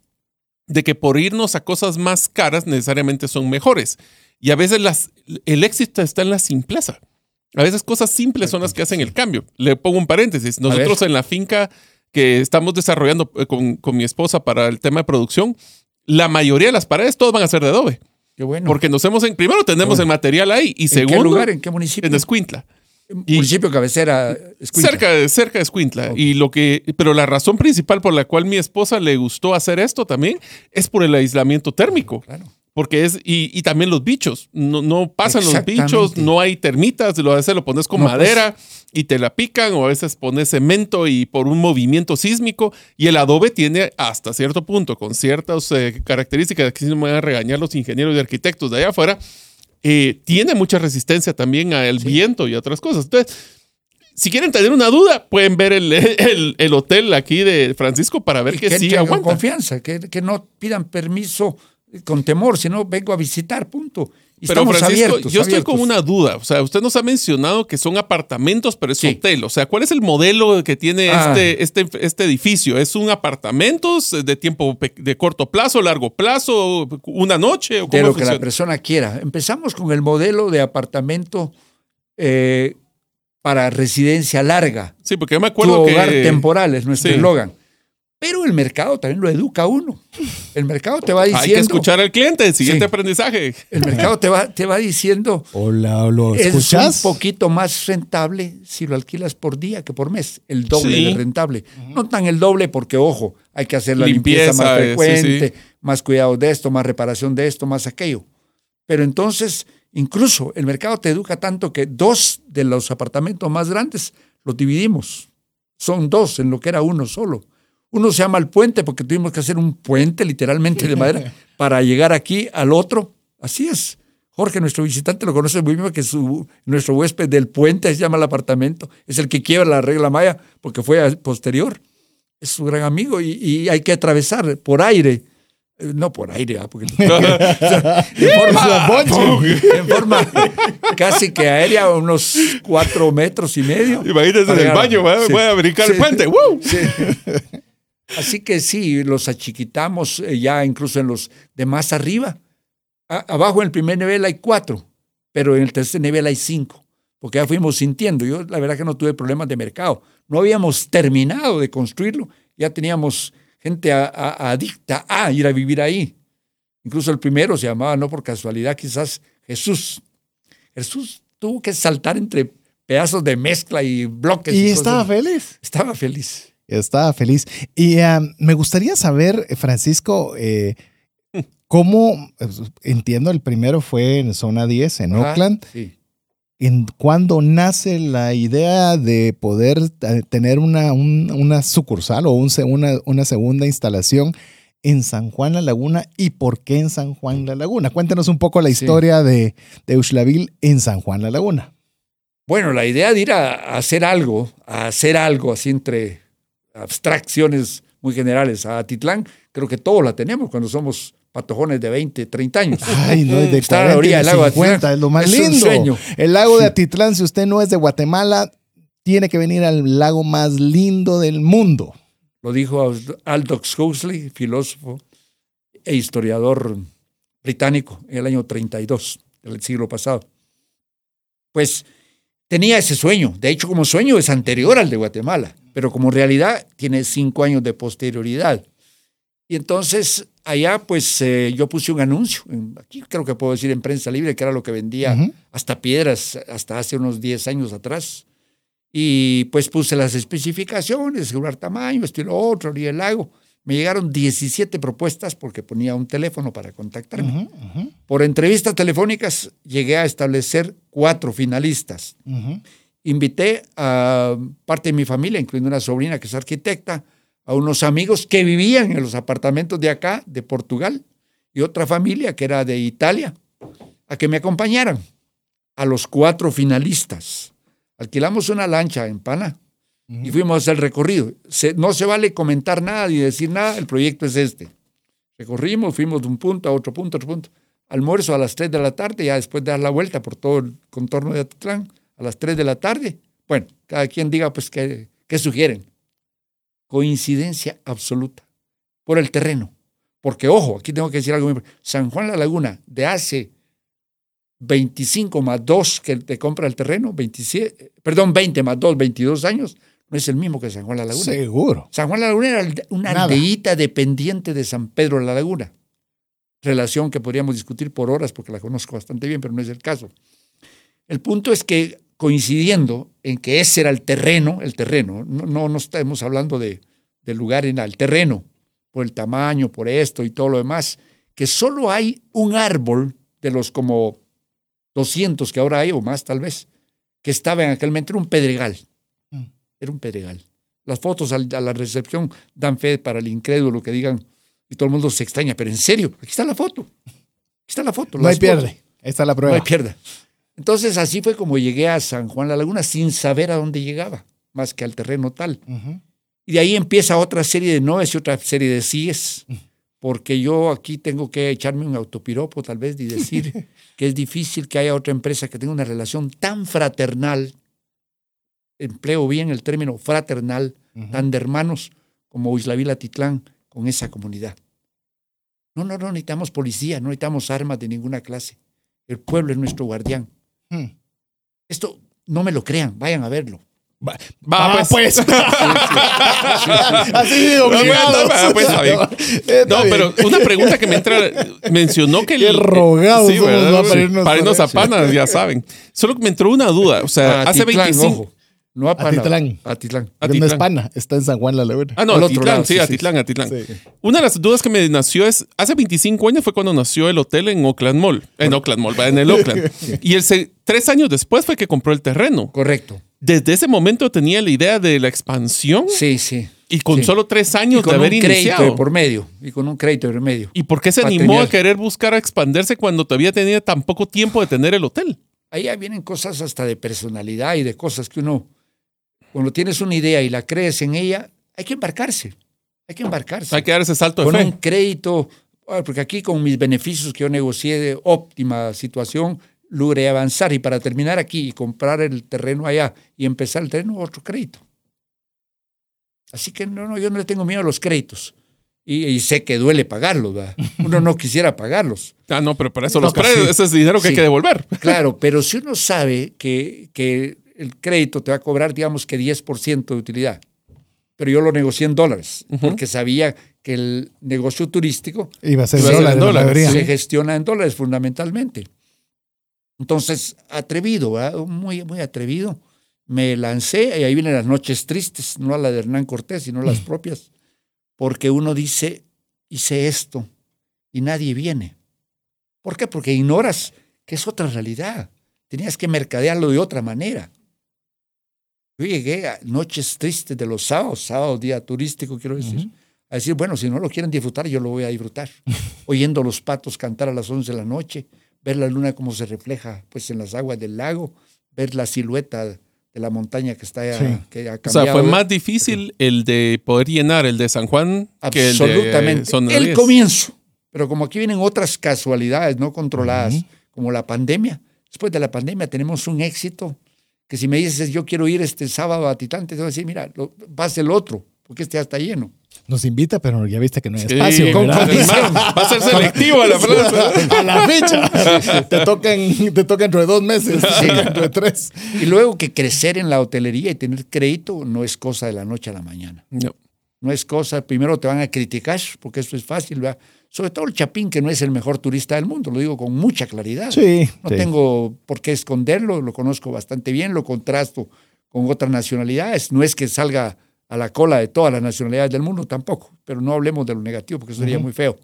de que por irnos a cosas más caras necesariamente son mejores. Y a veces las, el éxito está en la simpleza. A veces cosas simples son las que hacen el cambio. Le pongo un paréntesis. Nosotros en la finca que estamos desarrollando eh, con, con mi esposa para el tema de producción, la mayoría de las paredes todas van a ser de adobe. Qué bueno. Porque nos hemos en, primero tenemos el material ahí y segundo. ¿En qué lugar? ¿En qué municipio? En Escuintla. municipio cabecera Escuintla. Cerca, de, cerca de Escuintla. Y lo que, pero la razón principal por la cual mi esposa le gustó hacer esto también es por el aislamiento térmico. Claro. Porque es, y, también los bichos, no, no pasan los bichos, no hay termitas, a veces lo pones con pues. madera y te la pican, o a veces pones cemento y por un movimiento sísmico, y el adobe tiene hasta cierto punto, con ciertas eh, características, que si no me van a regañar los ingenieros y arquitectos de allá afuera, eh, tiene mucha resistencia también al viento y a otras cosas. Entonces, si quieren tener una duda, pueden ver el, el, hotel aquí de Francisco para ver que, que sí aguanta. confianza, que, que no pidan permiso con temor, sino vengo a visitar, punto. Y Pero estamos Francisco, abiertos, yo estoy con una duda. O sea, usted nos ha mencionado que son apartamentos, pero es Sí. hotel. O sea, ¿cuál es el modelo que tiene Ah. este, este, este edificio? ¿Es un apartamentos de tiempo de corto plazo, largo plazo, una noche? ¿O de lo que la persona quiera. Empezamos con el modelo de apartamento eh, para residencia larga. Sí, porque yo me Tu acuerdo hogar que... temporal es nuestro Sí. Pero el mercado también lo educa a uno. El mercado te va diciendo. Hay que escuchar al cliente, el siguiente Sí. aprendizaje. El mercado te va, te va diciendo. Hola, ¿lo Es escuchas? un poquito más rentable si lo alquilas por día que por mes. El doble Sí. de rentable. No tan el doble porque, ojo, hay que hacer la Limpieza, limpieza, más eh, sí, frecuente, sí. más cuidado de esto, más reparación de esto, más aquello. Pero entonces, incluso el mercado te educa tanto que dos de los apartamentos más grandes los dividimos. Son dos en lo que era uno solo. Uno se llama el puente porque tuvimos que hacer un puente literalmente de madera para llegar aquí al otro. Así es. Jorge, nuestro visitante, lo conoce muy bien, que su, nuestro huésped del puente se llama el apartamento. Es el que quiebra la regla maya porque fue posterior. Es su gran amigo y, y hay que atravesar por aire. Eh, No por aire, ¿ah? porque forma, en forma casi que aérea, unos cuatro metros y medio. Imagínense en el baño, voy a brincar el puente. Sí. Así que sí, los achiquitamos eh, ya incluso en los de más arriba. A- abajo en el primer nivel hay cuatro, pero en el tercer nivel hay cinco, porque ya fuimos sintiendo. Yo la verdad que no tuve problemas de mercado. No habíamos terminado de construirlo, ya teníamos gente a- a- adicta a ir a vivir ahí. Incluso el primero se llamaba, no por casualidad, quizás Jesús. Jesús tuvo que saltar entre pedazos de mezcla y bloques. Y estaba feliz. Estaba feliz. Estaba feliz. Y me gustaría saber, eh, Francisco, eh, cómo, eh, entiendo, el primero fue en zona 10, en Ajá, Oakland. Sí. ¿En cuándo nace la idea de poder tener una, un- una sucursal o un una, una segunda instalación en San Juan La Laguna y por qué en San Juan La Laguna? Cuéntenos un poco la Sí. historia de, de en San Juan La Laguna. Bueno, la idea de ir a, a hacer algo, a hacer algo así entre abstracciones muy generales a Atitlán, creo que todos la tenemos cuando somos patojones de 20, 30 años. Ay, no, es de Estar a la 40 y orilla de del lago de 50, Atitlán es lo más es un lindo. sueño. El lago de Atitlán, si usted no es de Guatemala, tiene que venir al lago más lindo del mundo. Lo dijo Aldous Huxley, filósofo e historiador británico en el año 32 del siglo pasado. Pues tenía ese sueño. De hecho, como sueño es anterior al de Guatemala, pero como realidad tiene cinco años de posterioridad. Y entonces allá, pues eh, yo puse un anuncio, aquí creo que puedo decir en prensa libre, que era lo que vendía Ujú. hasta piedras hasta hace unos 10 años atrás. Y pues puse las especificaciones, seguridad tamaño, esto y lo otro, orilla del lago. Me llegaron 17 propuestas porque ponía un teléfono para contactarme. Ujú, ujú, Por entrevistas telefónicas llegué a establecer cuatro finalistas. Invité a parte de mi familia, incluyendo una sobrina que es arquitecta, a unos amigos que vivían en los apartamentos de acá, de Portugal, y otra familia que era de Italia, a que me acompañaran a los cuatro finalistas. Alquilamos una lancha en Pana y fuimos a hacer el recorrido. Se- no se vale comentar nada ni decir nada, el proyecto es este. Recorrimos, fuimos de un punto a otro punto, a otro punto. Almuerzo a las 3 de la tarde, ya después de dar la vuelta por todo el contorno de Atitlán, a las 3 de la tarde. Bueno, cada quien diga pues qué, qué sugieren. Coincidencia absoluta por el terreno. Porque, ojo, aquí tengo que decir algo. San Juan La Laguna, de hace 25 más 2 que te compra el terreno, 27, perdón, 20 más 2, 22 años, no es el mismo que San Juan La Laguna. Seguro. San Juan La Laguna era una Nada. aldeíta dependiente de San Pedro La Laguna. Relación que podríamos discutir por horas porque la conozco bastante bien, pero no es el caso. El punto es que coincidiendo en que ese era el terreno, el terreno, no, no, no estamos hablando de, del lugar en el terreno, por el tamaño, por esto y todo lo demás, que solo hay un árbol de los como 200 que ahora hay, o más tal vez, que estaba en aquel momento, era un pedregal. Mm. Era un pedregal. Las fotos a la recepción dan fe para el incrédulo que digan, y todo el mundo se extraña, pero en serio, aquí está la foto. Aquí está la foto. No hay pierde. Ahí está la No prueba. hay pierda. Entonces así fue como llegué a San Juan La Laguna sin saber a dónde llegaba, más que al terreno tal. Y de ahí empieza otra serie de noes y otra serie de síes. porque yo aquí tengo que echarme un autopiropo tal vez y decir que es difícil que haya otra empresa que tenga una relación tan fraternal, empleo bien el término fraternal, tan de hermanos como Isla Titlán con esa comunidad. No, no, no necesitamos policía, no necesitamos armas de ninguna clase. El pueblo es nuestro guardián. Hmm. Esto no me lo crean, vayan a verlo. Va, Va, va, pues. pues. Así de obligado. No, pues. Está No, pero una pregunta que me entra, mencionó que... el- Qué rogados Sí, somos, para irnos para irnos a panas, ya saben. Solo que me entró una duda. O sea, hace Atitlán, 25... ojo, no a Pana, Atitlán. Atitlán. No es Atitlán. pana, está en San Juan la Laguna. Ah, no, Al otro Atitlán, lado, sí, sí, Atitlán, Atitlán. Sí. Una de las dudas que me nació es, hace 25 años fue cuando nació el hotel en Oakland Mall, en Oakland Mall, va, en el Oakland. Y el tres años después fue que compró el terreno. Correcto. Desde ese momento tenía la idea de la expansión Sí, sí. y con Sí. solo tres Y años de con un haber crédito iniciado. de por medio. Y con un crédito de por medio. ¿Y por qué se animó a querer buscar a expandirse cuando todavía tenía tan poco tiempo de tener el hotel? Ahí ya vienen cosas hasta de personalidad y de cosas que uno, cuando tienes una idea y la crees en ella, hay que embarcarse. Hay que embarcarse. Hay que dar ese salto de con fe. un crédito, ah, porque aquí con mis beneficios que yo negocié de óptima situación, logré avanzar y para terminar aquí y comprar el terreno allá y empezar el terreno, otro crédito. Así que no, no, yo no le tengo miedo a los créditos. Y, y sé que duele pagarlos, ¿verdad? Uno no quisiera pagarlos. Ah, no, pero para eso No, los pues créditos, sí. ese es dinero que hay que devolver. Claro, pero si uno sabe que, que el crédito te va a cobrar, digamos que 10% de utilidad, pero yo lo negocié en dólares, porque sabía que el negocio turístico Iba a ser dólares, en la dólares, se gestiona en dólares fundamentalmente. Entonces, atrevido, ¿verdad? muy, muy atrevido. Me lancé y ahí vienen las noches tristes, no a la de Hernán Cortés, sino las propias, porque uno dice, hice esto y nadie viene. ¿Por qué? Porque ignoras que es otra realidad. Tenías que mercadearlo de otra manera. Yo llegué a noches tristes de los sábados, sábado, día turístico, quiero decir, a decir, bueno, si no lo quieren disfrutar, yo lo voy a disfrutar. Oyendo los patos cantar a las 11 de la noche, ver la luna como se refleja pues, en las aguas del lago, ver la silueta de la montaña que está Sí. que ha O sea, cambiado. fue más difícil el de poder llenar el de San Juan que el de Absolutamente. El 10. comienzo. Pero como aquí vienen otras casualidades no controladas, como la pandemia, después de la pandemia tenemos un éxito que si me dices yo quiero ir este sábado a Titán, te voy a decir, mira, lo, vas el otro, porque este ya está lleno. Nos invita, pero ya viste que no hay Sí, espacio. con condición. Va a ser selectivo a la plaza. a la fecha. te, toca en- te toca dentro de dos meses, dentro de tres. Y luego que crecer en la hotelería y tener crédito no es cosa de la noche a la mañana. No. No es cosa, primero te van a criticar, porque eso es fácil, ¿verdad? Sobre todo el Chapín, que no es el mejor turista del mundo, lo digo con mucha claridad. Sí, No sí. tengo por qué esconderlo, lo conozco bastante bien, lo contrasto con otras nacionalidades. No es que salga a la cola de todas las nacionalidades del mundo tampoco, pero no hablemos de lo negativo porque eso sería muy feo.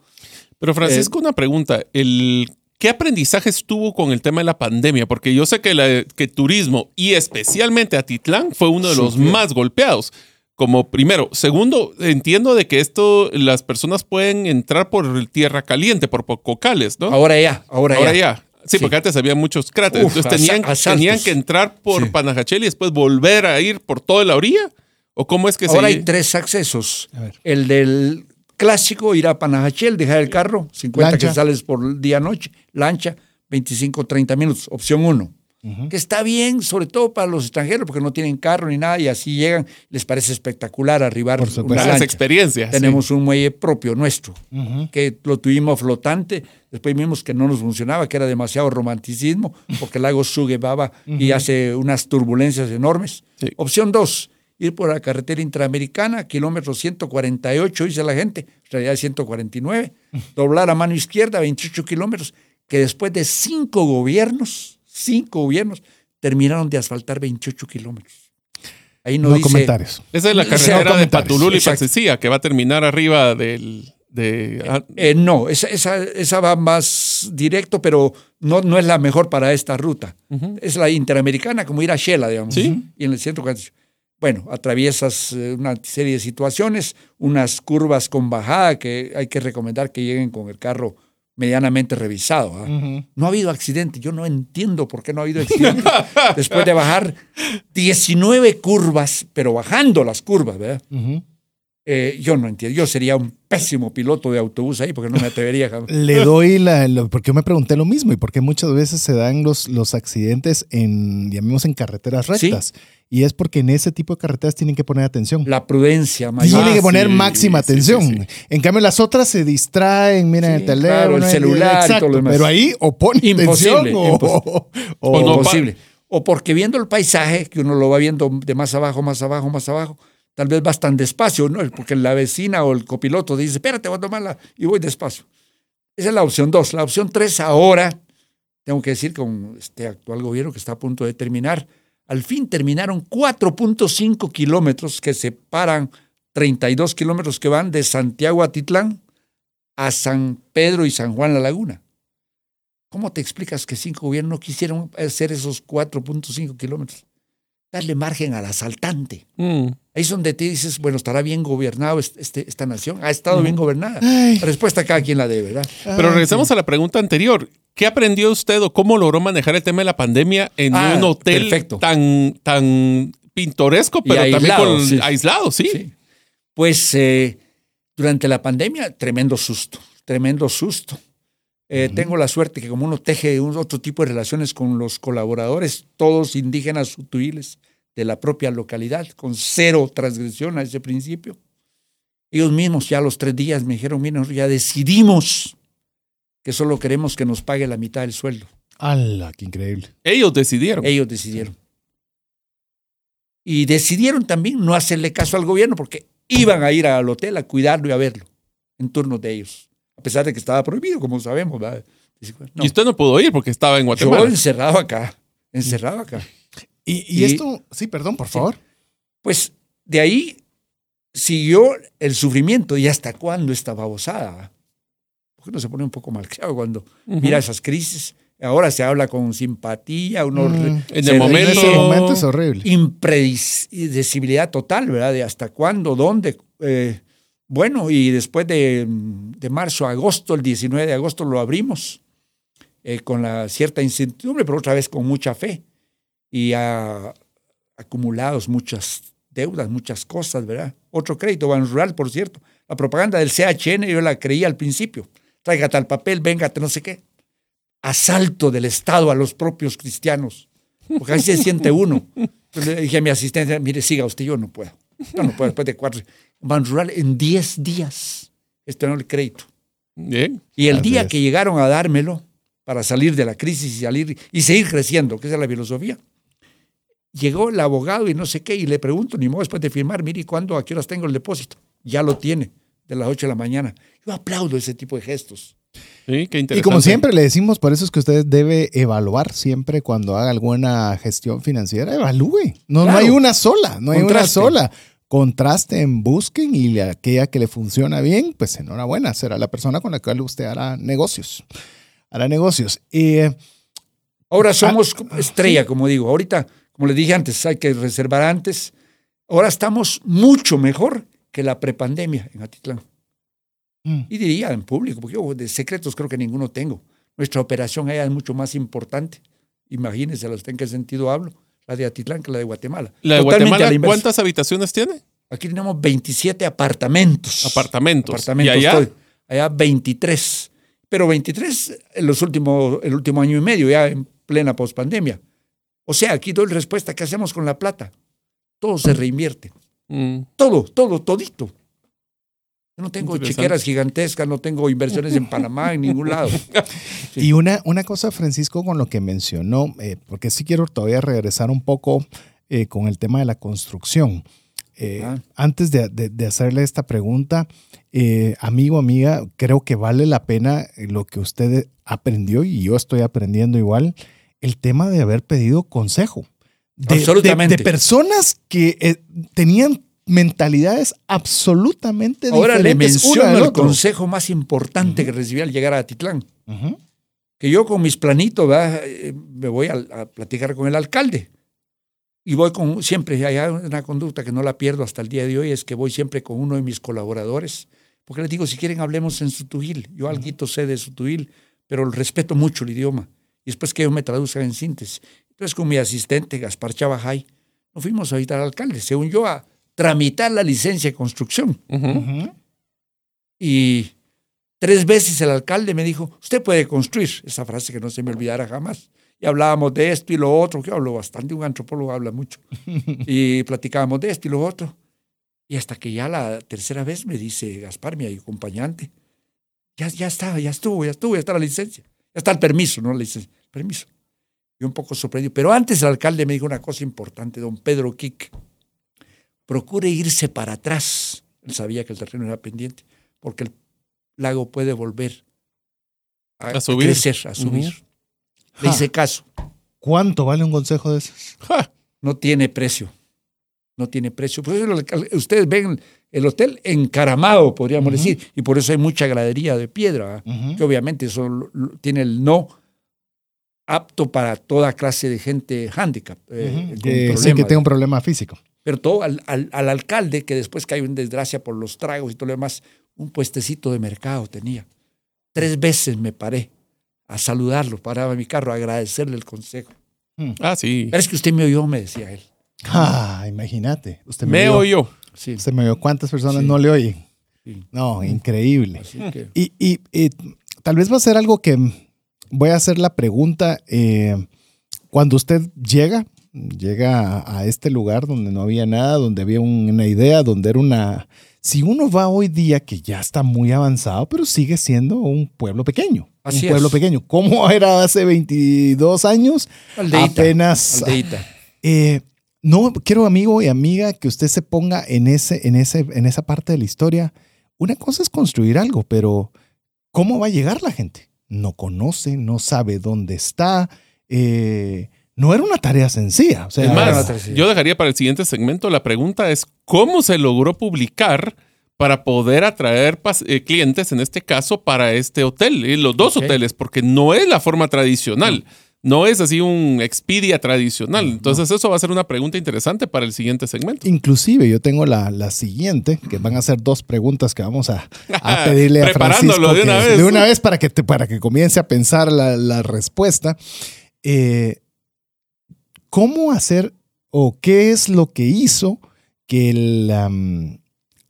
Pero Francisco, una pregunta. El, ¿Qué aprendizajes tuvo con el tema de la pandemia? Porque yo sé que, la, que turismo y especialmente Atitlán fue uno de los más golpeados. Como primero. Segundo, entiendo de que esto, las personas pueden entrar por tierra caliente, por cocales, ¿no? Ahora ya, ahora, Ahora ya. ya. Sí, Sí. porque antes había muchos cráteres. Uf, Entonces tenían, tenían que entrar por Sí. Panajachel y después volver a ir por toda la orilla. ¿O cómo es que Ahora se hay tres accesos. A ver. El del clásico, ir a Panajachel, dejar el carro, 50 Lancha. que sales por día-noche, lancha, 25, 30 minutos, opción 1. Que está bien, sobre todo para los extranjeros, porque no tienen carro ni nada y así llegan, les parece espectacular arribar Por una supuesto. Las experiencias. sí. Tenemos un muelle propio nuestro, que lo tuvimos flotante, después vimos que no nos funcionaba, que era demasiado romanticismo, porque el lago sube baba y hace unas turbulencias enormes. Sí. Opción dos, ir por la carretera interamericana, kilómetro 148, dice la gente, en realidad es 149, doblar a mano izquierda, 28 kilómetros, que después de cinco gobiernos, cinco gobiernos, terminaron de asfaltar 28 kilómetros. Ahí no, No, dice... comentarios. Esa es la carretera de. Patulul y. Pancecía, que va a terminar arriba del. De, ah, Eh, no, esa, esa, esa va más directo, pero no, no es la mejor para esta ruta. Es la interamericana, como ir a Shela, digamos. Sí. Y en el centro. Bueno, atraviesas eh, una serie de situaciones, unas curvas con bajada que hay que recomendar que lleguen con el carro medianamente revisado. ¿ah? No ha habido accidente. Yo no entiendo por qué no ha habido accidente. Después de bajar 19 curvas, pero bajando las curvas, ¿verdad? Eh, yo no entiendo. Yo sería un pésimo piloto de autobús ahí porque no me atrevería. jamás. Le doy la, lo- porque yo me pregunté lo mismo y porque muchas veces se dan los, los accidentes en, llamemos en carreteras Sí. rectas. Y es porque en ese tipo de carreteras tienen que poner atención. La prudencia mayor. Tienen que Ah, poner sí, máxima sí, sí, atención. sí. En cambio, las otras se distraen, miran Sí, el teléfono, claro, el celular y exacto, todo lo demás. Pero ahí o ponen Imposible, atención o, o- O no, imposible. O porque viendo el paisaje, que uno lo va viendo de más abajo, más abajo, más abajo, tal vez vas tan despacio, ¿no? Porque la vecina o el copiloto dice, espérate, voy a tomarla y voy despacio. Esa es la opción dos. La opción tres, ahora, tengo que decir con este actual gobierno que está a punto de terminar, al fin terminaron 4.5 kilómetros que separan 32 kilómetros que van de Santiago a Titlán a San Pedro y San Juan La Laguna. ¿Cómo te explicas que cinco gobiernos no quisieron hacer esos 4.5 kilómetros? Darle margen al asaltante. Mm. Ahí es donde te dices, bueno, estará bien gobernado este- este- esta nación. Ha estado bien gobernada. Ay. La respuesta cada quien la debe, ¿verdad? Pero regresamos a la pregunta anterior. ¿Qué aprendió usted o cómo logró manejar el tema de la pandemia en Ah, un hotel perfecto. tan, tan pintoresco, pero también aislado, con, sí. aislado, sí? Sí. Pues eh, durante la pandemia, tremendo susto, tremendo susto. Eh, Tengo la suerte que como uno teje un otro tipo de relaciones con los colaboradores, todos indígenas sutuiles de la propia localidad, con cero transgresión a ese principio. Ellos mismos ya a los tres días me dijeron, miren, ya decidimos que solo queremos que nos pague la mitad del sueldo. ¡Hala! ¡Qué increíble! Ellos decidieron. Ellos decidieron. Y decidieron también no hacerle caso al gobierno porque iban a ir al hotel a cuidarlo y a verlo en turnos de ellos. A pesar de que estaba prohibido, como sabemos. Y usted no pudo ir porque estaba en yo Guatemala. encerrado acá, encerrado acá. Y, y Y- esto, sí, perdón, por favor. Pues de ahí siguió el sufrimiento. ¿Y hasta cuándo esta babosada? Porque uno se pone un poco malcriado cuando mira esas crisis. Ahora se habla con simpatía, uno Mm. En el En momento- ese ríe. momento es horrible. impredecibilidad total, ¿verdad? De hasta cuándo, dónde. Eh, bueno, y después de, de marzo a agosto, el 19 de agosto lo abrimos eh, con la cierta incertidumbre, pero otra vez con mucha fe. Y a- acumulados muchas deudas, muchas cosas, ¿verdad? Otro crédito, Ban Rural, por cierto. La propaganda del CHN yo la creía al principio. Tráigate al papel, véngate, no sé qué. Asalto del Estado a los propios cristianos. Porque ahí se siente uno. Entonces le dije a mi asistente, mire, siga usted, yo no puedo. Yo no puedo, después de cuatro. Ban Rural en 10 días estrenó el crédito. Bien. Y el Así día es. que llegaron a dármelo para salir de la crisis y salir y seguir creciendo, que esa es la filosofía, llegó el abogado y no sé qué, y le pregunto, ni modo después de firmar, mire, ¿cuándo, a qué horas tengo el depósito? Ya lo tiene, de las 8 de la mañana. Yo aplaudo ese tipo de gestos. Sí, qué interesante. Y como siempre le decimos, por eso es que usted debe evaluar siempre cuando haga alguna gestión financiera, evalúe. No, no hay una sola, no hay una Contraste. sola. Contrasten, busquen y la- aquella que le funciona bien, pues enhorabuena, será la persona con la cual usted hará negocios. Hará negocios. Eh, Ahora somos estrella, como digo. Ahorita, como le dije antes, hay que reservar antes. Ahora estamos mucho mejor que la prepandemia en Atitlán. mm, Y diría en público, porque yo de secretos creo que ninguno tengo. Nuestra operación allá es mucho más importante. Imagínense usted en qué sentido hablo. La de Atitlán que la de Guatemala. La de Totalmente a Guatemala, la inversa. ¿cuántas habitaciones tiene? Aquí tenemos 27 apartamentos. Apartamentos. Apartamentos. ¿Y allá? estoy. Allá 23. Pero 23 en los últimos, el último año y medio, ya en plena pospandemia. O sea, aquí doy respuesta. ¿Qué hacemos con la plata? Todo se reinvierte. Mm. Todo, todo, todito. Yo no tengo chequeras gigantescas, no tengo inversiones en Panamá, en ningún lado. Sí. Y una, una cosa, Francisco, con lo que mencionó, eh, porque sí quiero todavía regresar un poco eh, con el tema de la construcción. Eh, Ah. Antes de, de- de hacerle esta pregunta, eh, amigo, amiga, creo que vale la pena lo que usted aprendió y yo estoy aprendiendo igual, el tema de haber pedido consejo. De, de- Absolutamente. de personas que eh, tenían mentalidades absolutamente Ahora le diferentes una menciono del el otro. consejo más importante que recibí al llegar a Atitlán. Ujú. que yo con mis planitos. Eh, me voy a, a platicar con el alcalde. Y voy con, siempre, hay una conducta que no la pierdo hasta el día de hoy, es que voy siempre con uno de mis colaboradores, porque les digo, si quieren hablemos en Sutujil. Yo algo sé de Sutujil, pero respeto mucho el idioma. Y después que ellos me traduzcan en síntesis. Entonces con mi asistente, Gaspar Chavajay, nos fuimos a visitar al alcalde, según yo, a tramitar la licencia de construcción. Y tres veces el alcalde me dijo, usted puede construir. Esa frase que no se me olvidará jamás. Y hablábamos de esto y lo otro, que hablo bastante, un antropólogo habla mucho. Y platicábamos de esto y lo otro. Y hasta que ya la tercera vez me dice Gaspar, mi acompañante, ya, ya está, ya estuvo, ya estuvo, ya está la licencia. Ya está el permiso, no la licencia, permiso. Y un poco sorprendido. Pero antes el alcalde me dijo una cosa importante, don Pedro Quique. Procure irse para atrás. Él sabía que el terreno era pendiente, porque el lago puede volver a, A subir. crecer, a subir. Le hice caso. ¿Cuánto vale un consejo de esos? Ja. No tiene precio. No tiene precio. Por eso ustedes ven el hotel encaramado, podríamos decir, y por eso hay mucha gradería de piedra. Ujú. que obviamente eso tiene el no apto para toda clase de gente handicap. eh, Que, sí, que tenga un problema físico. Pero todo al, al- al alcalde, que después cayó en desgracia por los tragos y todo lo demás, un puestecito de mercado tenía. Tres veces me paré a saludarlo, paraba mi carro, a agradecerle el consejo. Ah, sí. Pero es que usted me oyó, me decía él. Ah, imagínate. Usted me, Me oyó. oyó. Sí, Usted me oyó. ¿Cuántas personas Sí. no le oyen? sí. No, increíble. Así que, Y, y- y tal vez va a ser algo que voy a hacer la pregunta. eh, cuando usted llega, llega a, a este lugar donde no había nada, donde había un- una idea, donde era una... Si uno va hoy día, que ya está muy avanzado, pero sigue siendo un pueblo pequeño. Así un pueblo pequeño. ¿Cómo era hace 22 años? aldeíta, Apenas... aldeíta. Eh, no, quiero amigo y amiga que usted se ponga en, ese, en, ese, en esa parte de la historia. Una cosa es construir algo, pero ¿cómo va a llegar la gente? No conoce, no sabe dónde está. eh, no era una tarea sencilla. O sea, Es Era más, yo dejaría para el siguiente segmento la pregunta es cómo se logró publicar para poder atraer eh, clientes, en este caso, para este hotel, eh, los dos hoteles, porque no es la forma tradicional. No es así un Expedia tradicional. Entonces, eso va a ser una pregunta interesante para el siguiente segmento. Inclusive yo tengo la, la siguiente, que van a ser dos preguntas que vamos a, a pedirle a Preparándolo Francisco. de una que- vez. De una vez para que, te- para que comience a pensar la, la respuesta. Eh, ¿Cómo hacer o qué es lo que hizo que el,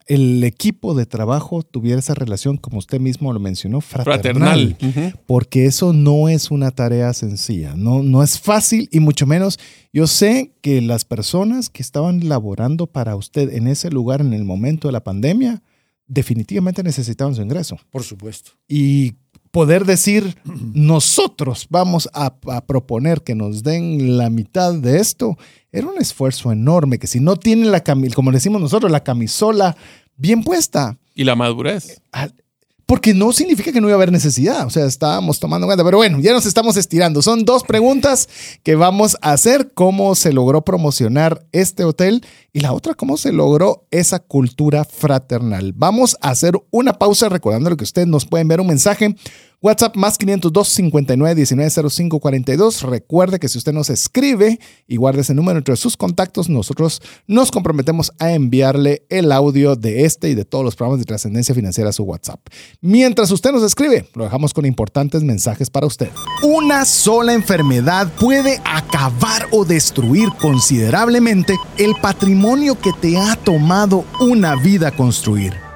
el equipo de trabajo tuviera esa relación, como usted mismo lo mencionó, fraternal? Fraternal. Porque eso no es una tarea sencilla, no, no es fácil y mucho menos yo sé que las personas que estaban laborando para usted en ese lugar en el momento de la pandemia definitivamente necesitaban su ingreso Por supuesto. y poder decir nosotros vamos a, a proponer que nos den la mitad de esto era un esfuerzo enorme que si no tienen la cami- como decimos nosotros la camisola bien puesta Y la madurez. al- porque no significa que no iba a haber necesidad. O sea, estábamos tomando cuenta. Pero bueno, ya nos estamos estirando. Son dos preguntas que vamos a hacer. ¿Cómo se logró promocionar este hotel? Y la otra, ¿cómo se logró esa cultura fraternal? Vamos a hacer una pausa recordando que ustedes nos pueden ver un mensaje. WhatsApp más 502 59 19 05 42. Recuerde que si usted nos escribe y guarda ese número entre sus contactos, nosotros nos comprometemos a enviarle el audio de este y de todos los programas de trascendencia financiera a su WhatsApp. Mientras usted nos escribe, lo dejamos con importantes mensajes para usted. Una sola enfermedad puede acabar o destruir considerablemente el patrimonio que te ha tomado una vida construir.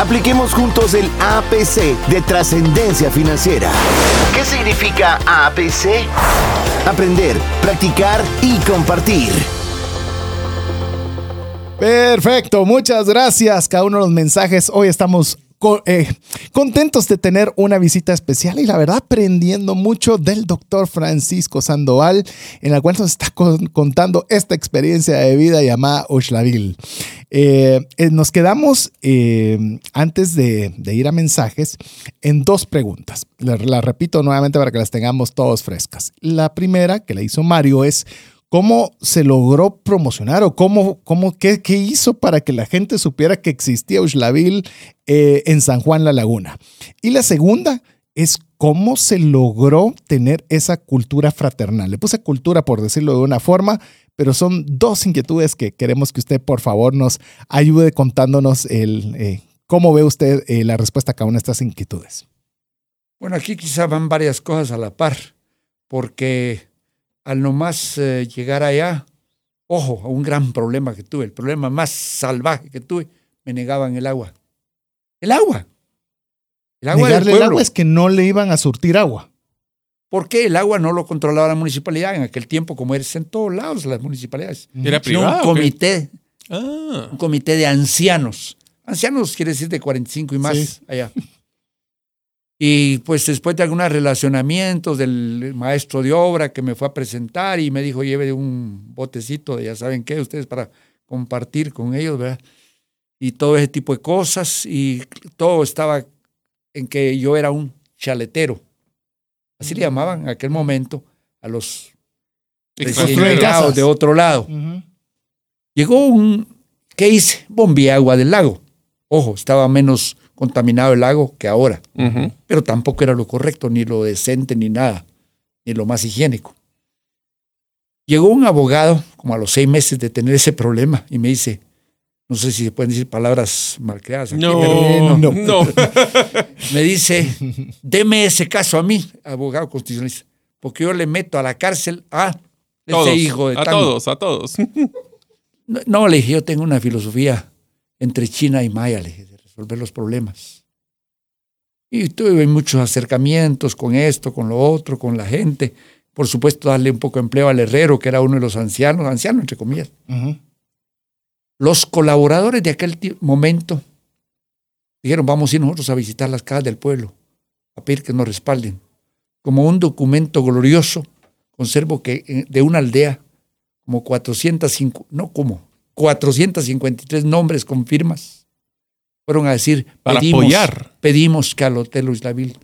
Apliquemos juntos el APC de trascendencia financiera. ¿Qué significa APC? Aprender, practicar y compartir. Perfecto, muchas gracias. Cada uno de los mensajes. Hoy estamos eh, contentos de tener una visita especial y la verdad aprendiendo mucho del doctor Francisco Sandoval, en la cual nos está contando esta experiencia de vida llamada Oshlavil. Eh, eh, nos quedamos antes de, ir a mensajes en dos preguntas. Las la repito nuevamente para que las tengamos todos frescas. La primera que le hizo Mario es ¿Cómo se logró promocionar o cómo, cómo qué, hizo para que la gente supiera que existía Uxlavil eh, en San Juan La Laguna? Y la segunda es cómo se logró tener esa cultura fraternal. Le puse cultura por decirlo de una forma, pero son dos inquietudes que queremos que usted por favor nos ayude contándonos el, eh, cómo ve usted eh, la respuesta a cada una de estas inquietudes. Bueno, aquí quizá van varias cosas a la par, porque al nomás eh, llegar allá, ojo, a un gran problema que tuve, el problema más salvaje que tuve, me negaban el agua. El agua. El agua Negarle el agua es que no le iban a surtir agua. Porque el agua no lo controlaba la municipalidad en aquel tiempo, como eres en todos lados las municipalidades. Era privado. Un comité, ah. un comité de ancianos. Ancianos quiere decir de 45 y más allá. Y pues después de algunos relacionamientos del maestro de obra que me fue a presentar y me dijo, lleve un botecito de ya saben qué, ustedes para compartir con ellos, ¿verdad? Y todo ese tipo de cosas y todo estaba en que yo era un chaletero. Así le llamaban en aquel momento a los llegados de otro lado. Llegó un, ¿qué hice? Bombeé agua del lago. Ojo, estaba menos contaminado el lago que ahora. Pero tampoco era lo correcto, ni lo decente, ni nada, ni lo más higiénico. Llegó un abogado, como a los seis meses de tener ese problema, y me dice, no sé si se pueden decir palabras mal creadas. no, no, no. me dice, deme ese caso a mí, abogado constitucionalista, porque yo le meto a la cárcel a ese hijo de A todos, a todos. no, no, le dije, yo tengo una filosofía entre China y Maya, le dije resolver los problemas. Y tuve muchos acercamientos con esto, con lo otro, con la gente. Por supuesto, darle un poco de empleo al herrero, que era uno de los ancianos, anciano entre comillas. Los colaboradores de aquel momento dijeron, vamos a ir nosotros a visitar las casas del pueblo, a pedir que nos respalden. Como un documento glorioso, conservo que eh, de una aldea, como 405, no como, 453 nombres con firmas fueron a decir, Para pedimos, apoyar. pedimos que al Hotel Islavil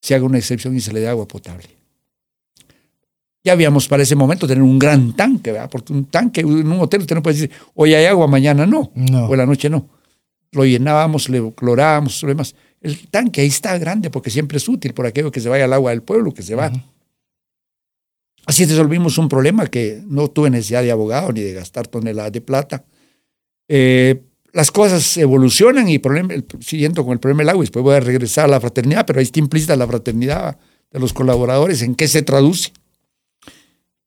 se haga una excepción y se le dé agua potable. Ya habíamos para ese momento tener un gran tanque, ¿verdad? Porque un tanque en un hotel usted no puede decir, hoy hay agua, mañana no, o en la noche no. Lo llenábamos, le clorábamos, lo demás. El tanque ahí está grande porque siempre es útil por aquello que se vaya al agua del pueblo, que se va. Así resolvimos un problema que no tuve necesidad de abogado ni de gastar toneladas de plata. Eh, las cosas evolucionan y problema, siguiendo con el problema del agua, después voy a regresar a la fraternidad, pero ahí está implícita la fraternidad de los colaboradores, ¿en qué se traduce?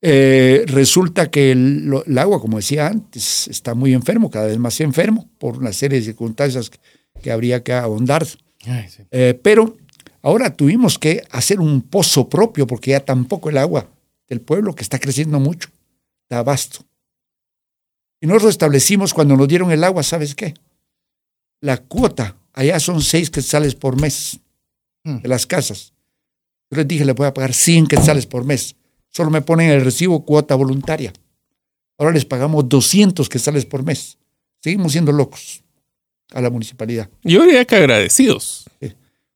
Eh, resulta que el, agua, como decía antes, está muy enfermo, cada vez más enfermo, por una serie de circunstancias que, habría que ahondar. Eh, pero ahora tuvimos que hacer un pozo propio, porque ya tampoco el agua del pueblo, que está creciendo mucho, da abasto. Y nosotros establecimos cuando nos dieron el agua, ¿sabes qué? La cuota, allá son seis quetzales por mes hmm. de las casas. Yo les dije, le voy a pagar 100 quetzales por mes. Solo me ponen el recibo cuota voluntaria. Ahora les pagamos 200 quetzales por mes. Seguimos siendo locos a la municipalidad. Yo diría que agradecidos.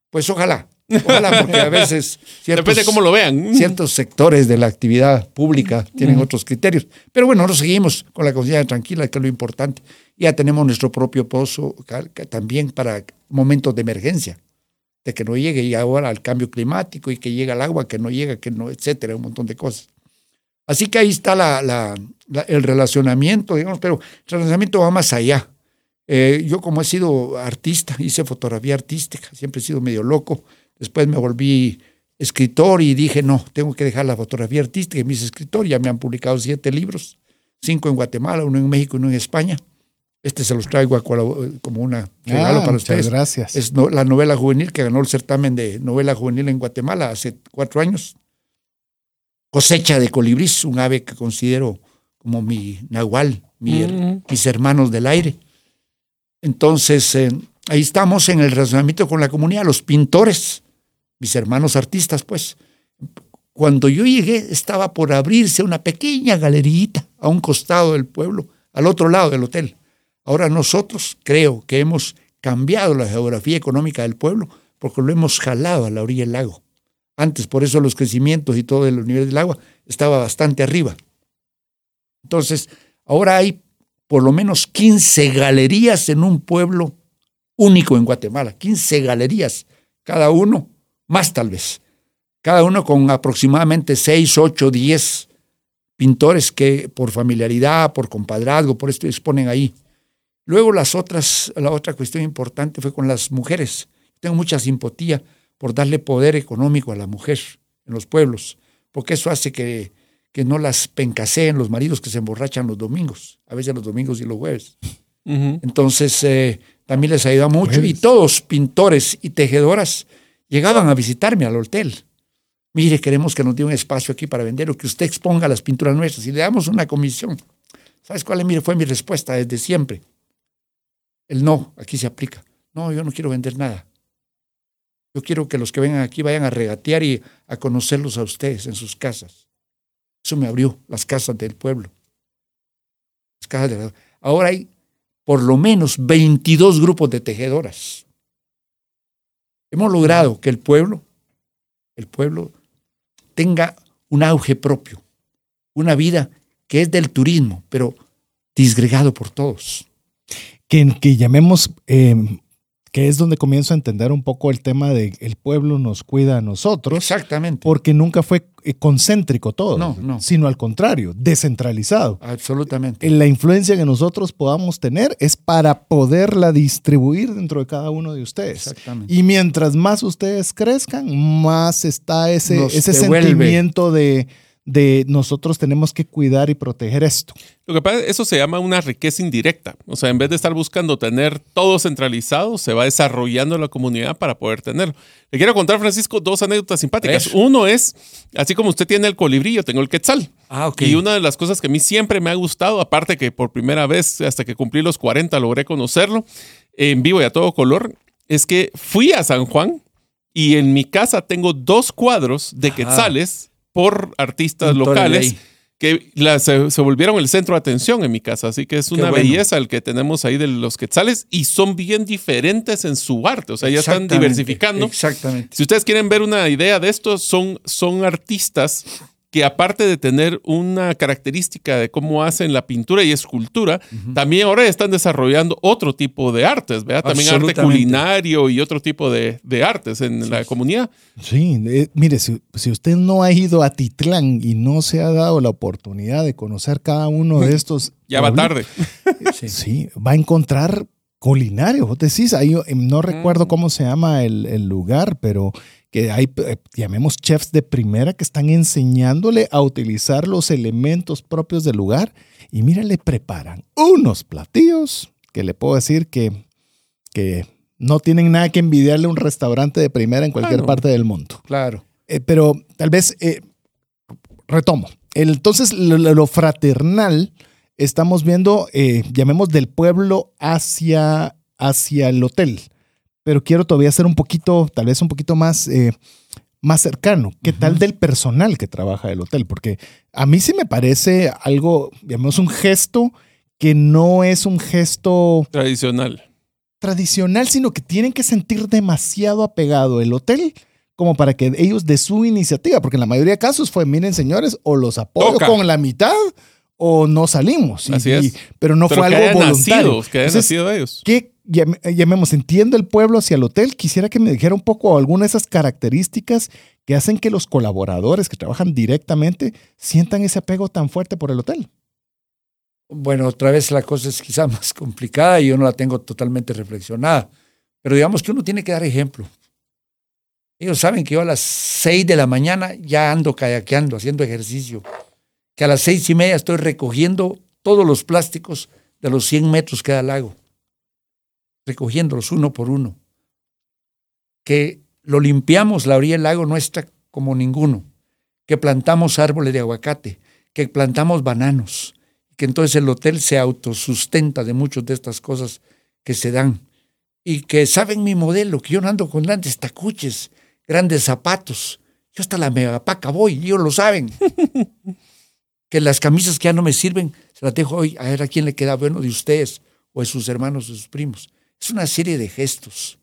Pues ojalá. Ojalá, porque a veces. Depende cómo lo vean. Ciertos sectores de la actividad pública tienen otros criterios. Pero bueno, nosotros seguimos con la conciencia tranquila, que es lo importante. Ya tenemos nuestro propio pozo también para momentos de emergencia, de que no llegue y ahora al cambio climático y que llega el agua, que no llega, que no, etcétera, un montón de cosas. Así que ahí está la, el relacionamiento, digamos, pero el relacionamiento va más allá. Eh, yo como he sido artista, hice fotografía artística, siempre he sido medio loco Después me volví escritor y dije, no, tengo que dejar la fotografía artística y mis escritor. Ya me han publicado siete libros, cinco en Guatemala, uno en México y uno en España. Este se los traigo a como una regalo Ah, para muchas ustedes. gracias. Es no- la novela juvenil que ganó el certamen de novela juvenil en Guatemala hace cuatro años. Cosecha de colibrís, un ave que considero como mi nahual, mi Mm. mis hermanos del aire. Entonces, eh, ahí estamos en el razonamiento con la comunidad, los pintores, mis hermanos artistas, pues. Cuando yo llegué, estaba por abrirse una pequeña galerita a un costado del pueblo, al otro lado del hotel. Ahora nosotros creo que hemos cambiado la geografía económica del pueblo porque lo hemos jalado a la orilla del lago. Antes, por eso los crecimientos y todo el nivel del agua estaba bastante arriba. Entonces, ahora hay por lo menos 15 galerías en un pueblo único en Guatemala. 15 galerías, cada uno, más tal vez. Cada uno con aproximadamente 6, 8, 10 pintores que por familiaridad, por compadrazgo, por esto exponen ahí. Luego las otras, la otra cuestión importante fue con las mujeres. Tengo mucha simpatía por darle poder económico a la mujer en los pueblos, porque eso hace que, que no las pencaseen los maridos que se emborrachan los domingos, a veces los domingos y los jueves. Entonces, eh, también les ayuda mucho. Y todos, pintores y tejedoras, llegaban a visitarme al hotel. Mire, queremos que nos dé un espacio aquí para vender o que usted exponga las pinturas nuestras y le damos una comisión. ¿Sabes cuál mire, fue mi respuesta desde siempre? El no, aquí se aplica. No, yo no quiero vender nada. Yo quiero que los que vengan aquí vayan a regatear y a conocerlos a ustedes en sus casas. Eso me abrió las casas del pueblo. Las casas de la- Ahora hay por lo menos 22 grupos de tejedoras. Hemos logrado que el pueblo, el pueblo tenga un auge propio, una vida que es del turismo, pero disgregado por todos. que, que llamemos, eh, que es donde comienzo a entender un poco el tema de el pueblo nos cuida a nosotros, Exactamente. porque nunca fue eh, concéntrico todo, No, no. sino al contrario, descentralizado. Absolutamente. La influencia que nosotros podamos tener es para poderla distribuir dentro de cada uno de ustedes. Exactamente. Y mientras más ustedes crezcan, más está ese, Nos ese devuelve. sentimiento de, de nosotros tenemos que cuidar y proteger esto. Lo que pasa es eso se llama una riqueza indirecta. O sea, en vez de estar buscando tener todo centralizado, se va desarrollando la comunidad para poder tenerlo. Le quiero contar, Francisco, dos anécdotas simpáticas. Uno es, así como usted tiene el colibrí, yo tengo el quetzal. Ah, ok. Y una de las cosas que a mí siempre me ha gustado, aparte que por primera vez, hasta que cumplí los 40, logré conocerlo en vivo y a todo color, es que fui a San Juan y en mi casa tengo dos cuadros de Ajá. quetzales por artistas locales que la- se, se volvieron el centro de atención en mi casa. Así que es Qué una bueno. belleza el que tenemos ahí de los quetzales y son bien diferentes en su arte. O sea, ya están diversificando. Exactamente. Si ustedes quieren ver una idea de esto, son, son artistas que aparte de tener una característica de cómo hacen la pintura y escultura, también ahora están desarrollando otro tipo de artes, ¿verdad? También arte culinario y otro tipo de, de artes en la comunidad. Sí, eh, mire, si, si usted no ha ido a Titlán y no se ha dado la oportunidad de conocer cada uno de estos. Ya va tarde. Sí. Sí, va a encontrar culinario. Vos decís, ahí, eh, no Mm. recuerdo cómo se llama el, el lugar, pero que hay, eh, llamemos chefs de primera que están enseñándole a utilizar los elementos propios del lugar. Y mira, le preparan unos platillos que le puedo decir que, que no tienen nada que envidiarle a un restaurante de primera en cualquier Claro. parte del mundo. Claro. Eh, pero tal vez eh, retomo. Entonces, lo, lo- lo fraternal, estamos viendo, eh, llamemos del pueblo hacia, hacia el hotel. Pero quiero todavía ser un poquito, tal vez un poquito más, eh, más cercano. ¿Qué tal del personal que trabaja el hotel? Porque a mí sí me parece algo, llamemos un gesto que no es un gesto Tradicional. tradicional, sino que tienen que sentir demasiado apegado el hotel como para que ellos de su iniciativa, porque en la mayoría de casos fue, miren señores, o los apoyo Toca. con la mitad o no salimos. Y- Así es. pero no Pero fue que algo hayan voluntario. nacido, que hayan Entonces, nacido ellos. ¿qué llamemos? Entiendo el pueblo hacia el hotel. Quisiera que me dijera un poco alguna de esas características que hacen que los colaboradores que trabajan directamente sientan ese apego tan fuerte por el hotel. Bueno, otra vez la cosa es quizá más complicada y yo no la tengo totalmente reflexionada. Pero digamos que uno tiene que dar ejemplo. Ellos saben que yo a las seis de la mañana ya ando kayakeando, haciendo ejercicio. Que a las seis y media estoy recogiendo todos los plásticos de los 100 metros que da el lago, recogiéndolos uno por uno. Que lo limpiamos, la orilla del lago nuestra como ninguno. Que plantamos árboles de aguacate, que plantamos bananos, que entonces el hotel se autosustenta de muchas de estas cosas que se dan. Y que saben mi modelo, que yo no ando con grandes tacuches, grandes zapatos. Yo hasta la megapaca voy, ellos lo saben. que las camisas que ya no me sirven, se las dejo hoy a ver a quién le queda bueno de ustedes o de sus hermanos o sus primos. Es una serie de gestos.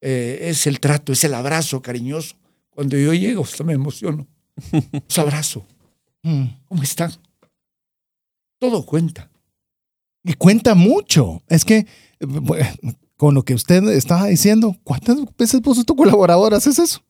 Eh, es el trato, es el abrazo cariñoso. Cuando yo llego, hasta me emociono. Es abrazo. Mm. ¿Cómo están? Todo cuenta. Y cuenta mucho. Es que eh, con lo que usted estaba diciendo, ¿cuántas veces vos tu colaborador haces eso?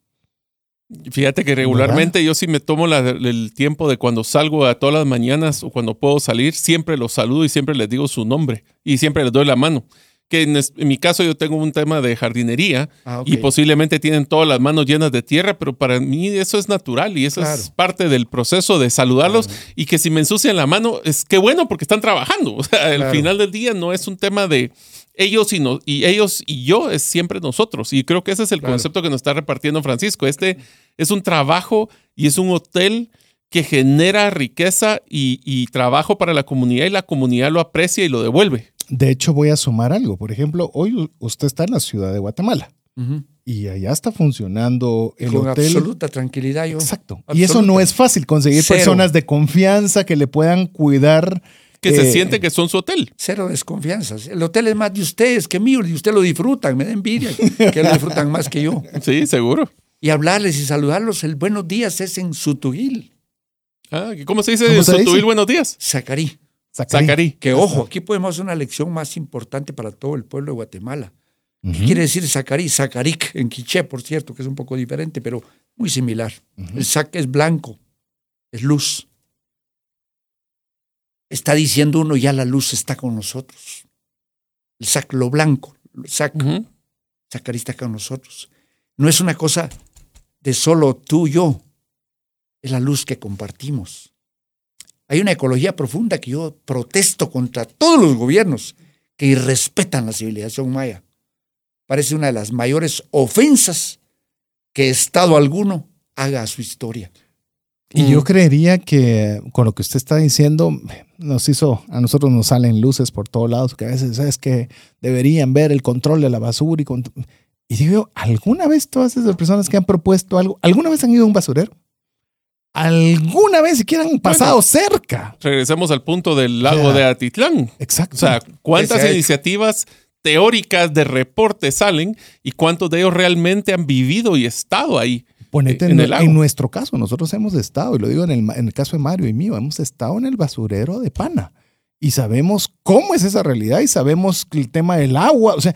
Fíjate que regularmente yo sí me tomo la- el tiempo de cuando salgo a todas las mañanas o cuando puedo salir, siempre los saludo y siempre les digo su nombre y siempre les doy la mano. Que en, es- en mi caso yo tengo un tema de jardinería Ah, y posiblemente tienen todas las manos llenas de tierra, pero para mí eso es natural y eso es parte del proceso de saludarlos y que si me ensucian la mano es que bueno porque están trabajando. O sea, al Claro. final del día no es un tema de ellos y, no- y ellos y yo es siempre nosotros. Y creo que ese es el concepto que nos está repartiendo Francisco. Este es un trabajo y es un hotel que genera riqueza y, y trabajo para la comunidad y la comunidad lo aprecia y lo devuelve. De hecho, voy a sumar algo. Por ejemplo, hoy usted está en la ciudad de Guatemala y allá está funcionando el Con hotel. absoluta tranquilidad yo. Exacto. Y eso no es fácil, conseguir Cero. personas de confianza que le puedan cuidar. Que se eh, siente que son su hotel. Cero desconfianzas. El hotel es más de ustedes que mío y ustedes lo disfrutan. Me da envidia que lo disfrutan más que yo. Sí, seguro. Y hablarles y saludarlos, el buenos días es en Sutugil, Ah, ¿Cómo se dice ¿Cómo en dice? Sotubil? Buenos días. Zacarí. Zacarí. Zacarí. Que ojo, aquí podemos hacer una lección más importante para todo el pueblo de Guatemala. ¿Qué quiere decir Zacarí? Zacaric, en quiché, por cierto, que es un poco diferente, pero muy similar. El sac es blanco, es luz. Está diciendo uno, ya la luz está con nosotros. El sac, lo blanco, el sac, Ujú. Zacarí está con nosotros. No es una cosa de solo tú y yo, es la luz que compartimos. Hay una ecología profunda que yo protesto contra todos los gobiernos que irrespetan la civilización maya. Parece una de las mayores ofensas que Estado alguno haga a su historia. Y yo creería que con lo que usted está diciendo, nos hizo, a nosotros nos salen luces por todos lados, que a veces es que deberían ver el control de la basura y, y digo, ¿alguna vez todas esas personas que han propuesto algo, alguna vez han ido a un basurero? ¿Alguna vez siquiera han pasado cerca? Regresemos al punto del lago de Atitlán. Exacto. O sea, ¿cuántas Ese iniciativas teóricas de reporte salen y cuántos de ellos realmente han vivido y estado ahí? Ponete en en, el lago. en nuestro caso, nosotros hemos estado, y lo digo en el, en el caso de Mario y mío, hemos estado en el basurero de Pana y sabemos cómo es esa realidad y sabemos el tema del agua, o sea,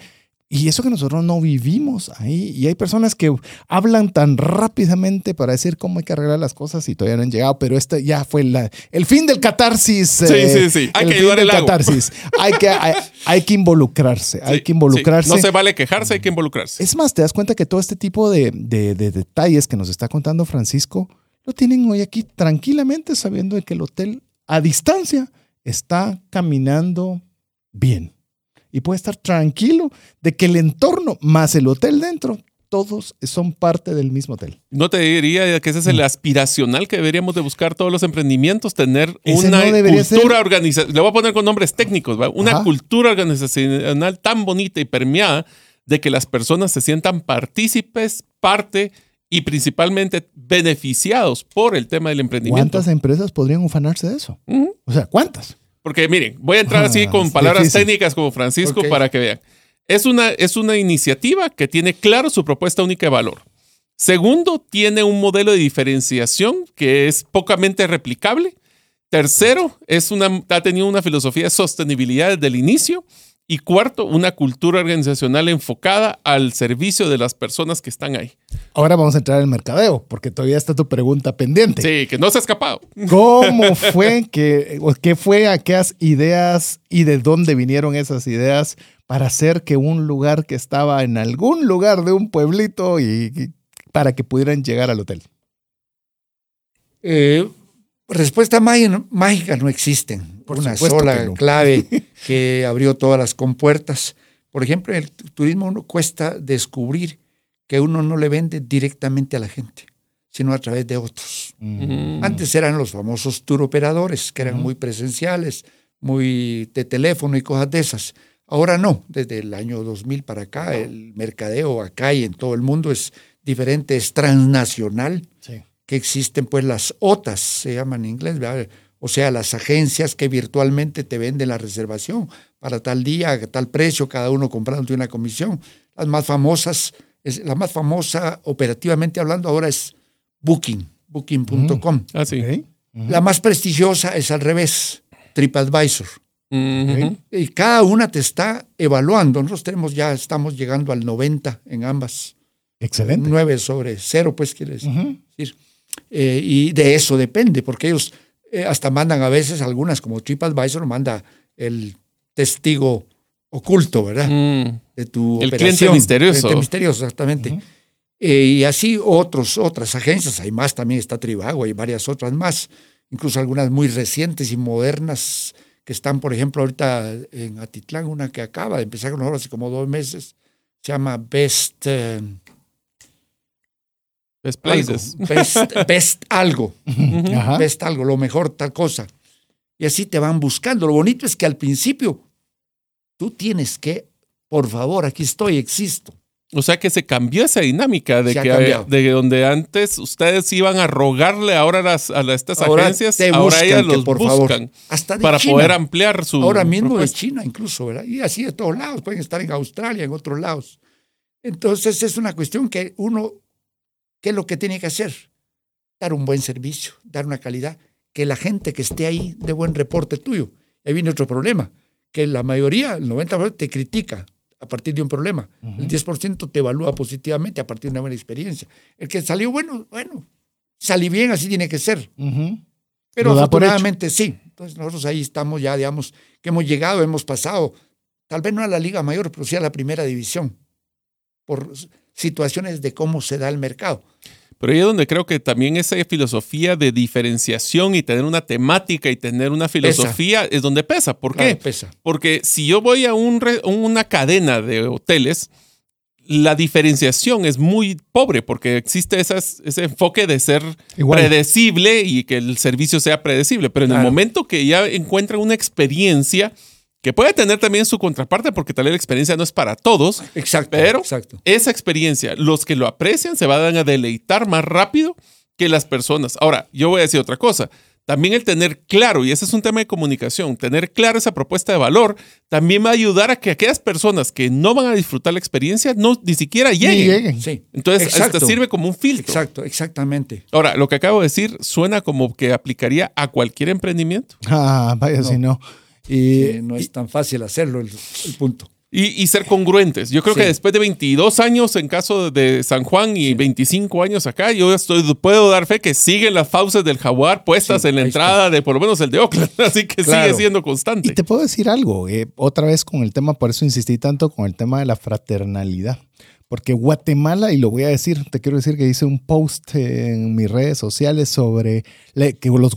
y eso que nosotros no vivimos ahí. Y hay personas que hablan tan rápidamente para decir cómo hay que arreglar las cosas y todavía no han llegado, pero este ya fue la- el fin del catarsis. Sí, eh, sí, sí. Hay el que fin ayudar del el catarsis. Hay que, hay, hay que involucrarse, hay que involucrarse. sí. No se vale quejarse, hay que involucrarse. Es más, te das cuenta que todo este tipo de, de- de detalles que nos está contando Francisco lo tienen hoy aquí tranquilamente sabiendo de que el hotel a distancia está caminando bien. Y puede estar tranquilo de que el entorno más el hotel dentro, todos son parte del mismo hotel. No te diría que ese es el aspiracional que deberíamos de buscar todos los emprendimientos, tener Ese una no cultura organizacional, le voy a poner con nombres técnicos, ¿va? una Ajá. cultura organizacional tan bonita y permeada de que las personas se sientan partícipes, parte y principalmente beneficiados por el tema del emprendimiento. ¿Cuántas empresas podrían ufanarse de eso? O sea, ¿cuántas? Porque miren, voy a entrar así Ah, con palabras difícil. técnicas como Francisco para que vean. Es una, es una iniciativa que tiene claro su propuesta única de valor. Segundo, tiene un modelo de diferenciación que es pocamente replicable. Tercero, es una, ha tenido una filosofía de sostenibilidad desde el inicio. Y cuarto, una cultura organizacional enfocada al servicio de las personas que están ahí. Ahora vamos a entrar al mercadeo, porque todavía está tu pregunta pendiente. Sí, que no se ha escapado. ¿Cómo fue que, o qué fue aquellas ideas y de dónde vinieron esas ideas para hacer que un lugar que estaba en algún lugar de un pueblito y, y para que pudieran llegar al hotel? Eh, respuesta mágica, mágica no existen. Una sola que no. clave que abrió todas las compuertas. Por ejemplo, en el turismo uno cuesta descubrir que uno no le vende directamente a la gente, sino a través de otros. Mm. Antes eran los famosos tour operadores, que eran muy presenciales, muy de teléfono y cosas de esas. Ahora no, desde el año 2000 para acá, el mercadeo acá y en todo el mundo es diferente, es transnacional, Sí. que existen pues las OTAs, se llaman en inglés, ¿verdad? O sea, las agencias que virtualmente te venden la reservación para tal día, a tal precio, cada uno comprándote una comisión. Las más famosas, es, la más famosa operativamente hablando ahora es Booking, booking.com. Ah, sí. Ok. La más prestigiosa es al revés, TripAdvisor. Y cada una te está evaluando. Nosotros tenemos ya, estamos llegando al 90 en ambas. Excelente. 9 sobre 0, pues quiere decir. Eh, y de eso depende, porque ellos eh, hasta mandan a veces algunas, como TripAdvisor, manda el testigo oculto, ¿verdad? Mm. De tu El operación. cliente misterioso. Cliente misterioso, exactamente. Eh, y así otros, otras agencias, hay más también, está Trivago, hay varias otras más, incluso algunas muy recientes y modernas que están, por ejemplo, ahorita en Atitlán, una que acaba de empezar con nosotros hace como dos meses, se llama Best, eh, Best algo, places. Best, Best algo, Ajá. Best algo, lo mejor tal cosa. Y así te van buscando. Lo bonito es que al principio tú tienes que, por favor, aquí estoy, existo. O sea que se cambió esa dinámica de Se que cambiado. de donde antes ustedes iban a rogarle ahora a, las, a estas Ahora agencias, te ahora buscan ellas que, los por favor, buscan hasta para China. poder ampliar su Ahora mismo de. China incluso, ¿verdad? Y así de todos lados, pueden estar en Australia, en otros lados. Entonces es una cuestión que uno, ¿qué es lo que tiene que hacer? Dar un buen servicio, dar una calidad, que la gente que esté ahí dé buen reporte tuyo. Ahí viene otro problema, que la mayoría, el 90% te critica a partir de un problema. El 10% te evalúa positivamente a partir de una buena experiencia. El que salió bueno, bueno, salí bien, así tiene que ser. Pero afortunadamente sí. Entonces nosotros ahí estamos ya, digamos, que hemos llegado, hemos pasado, tal vez no a la Liga Mayor, pero sí a la primera división, por situaciones de cómo se da el mercado. Pero ahí es donde creo que también esa filosofía de diferenciación y tener una temática y tener una filosofía es donde pesa. ¿Por Claro, qué? pesa. Porque si yo voy a un re- una cadena de hoteles, la diferenciación es muy pobre porque existe esas- ese enfoque de ser Igual. predecible y que el servicio sea predecible. Pero en el Claro. momento que ya encuentran una experiencia que puede tener también su contraparte, porque tal vez la experiencia no es para todos, Exacto. pero exacto. esa experiencia, los que lo aprecian se van a deleitar más rápido que las personas. Ahora, yo voy a decir otra cosa. También el tener claro, y ese es un tema de comunicación, tener claro esa propuesta de valor, también va a ayudar a que aquellas personas que no van a disfrutar la experiencia no ni siquiera Ni lleguen. lleguen. Sí. Entonces, Exacto. hasta sirve como un filtro. Exacto, exactamente. Ahora, lo que acabo de decir suena como que aplicaría a cualquier emprendimiento. Ah, vaya si no. Y, Eh, no es tan fácil hacerlo el, el punto. Y, y ser congruentes. Yo creo Sí. que después de 22 años en caso de San Juan y 25 años acá, yo estoy, puedo dar fe que siguen las fauces del jaguar puestas Sí, en la entrada de por lo menos el de Oakland. Así que Claro. sigue siendo y constante. te puedo decir algo, eh, otra vez con el tema, por eso insistí tanto con el tema de la fraternalidad. Porque Guatemala, y lo voy a decir, te quiero decir que hice un post en mis redes sociales sobre que, los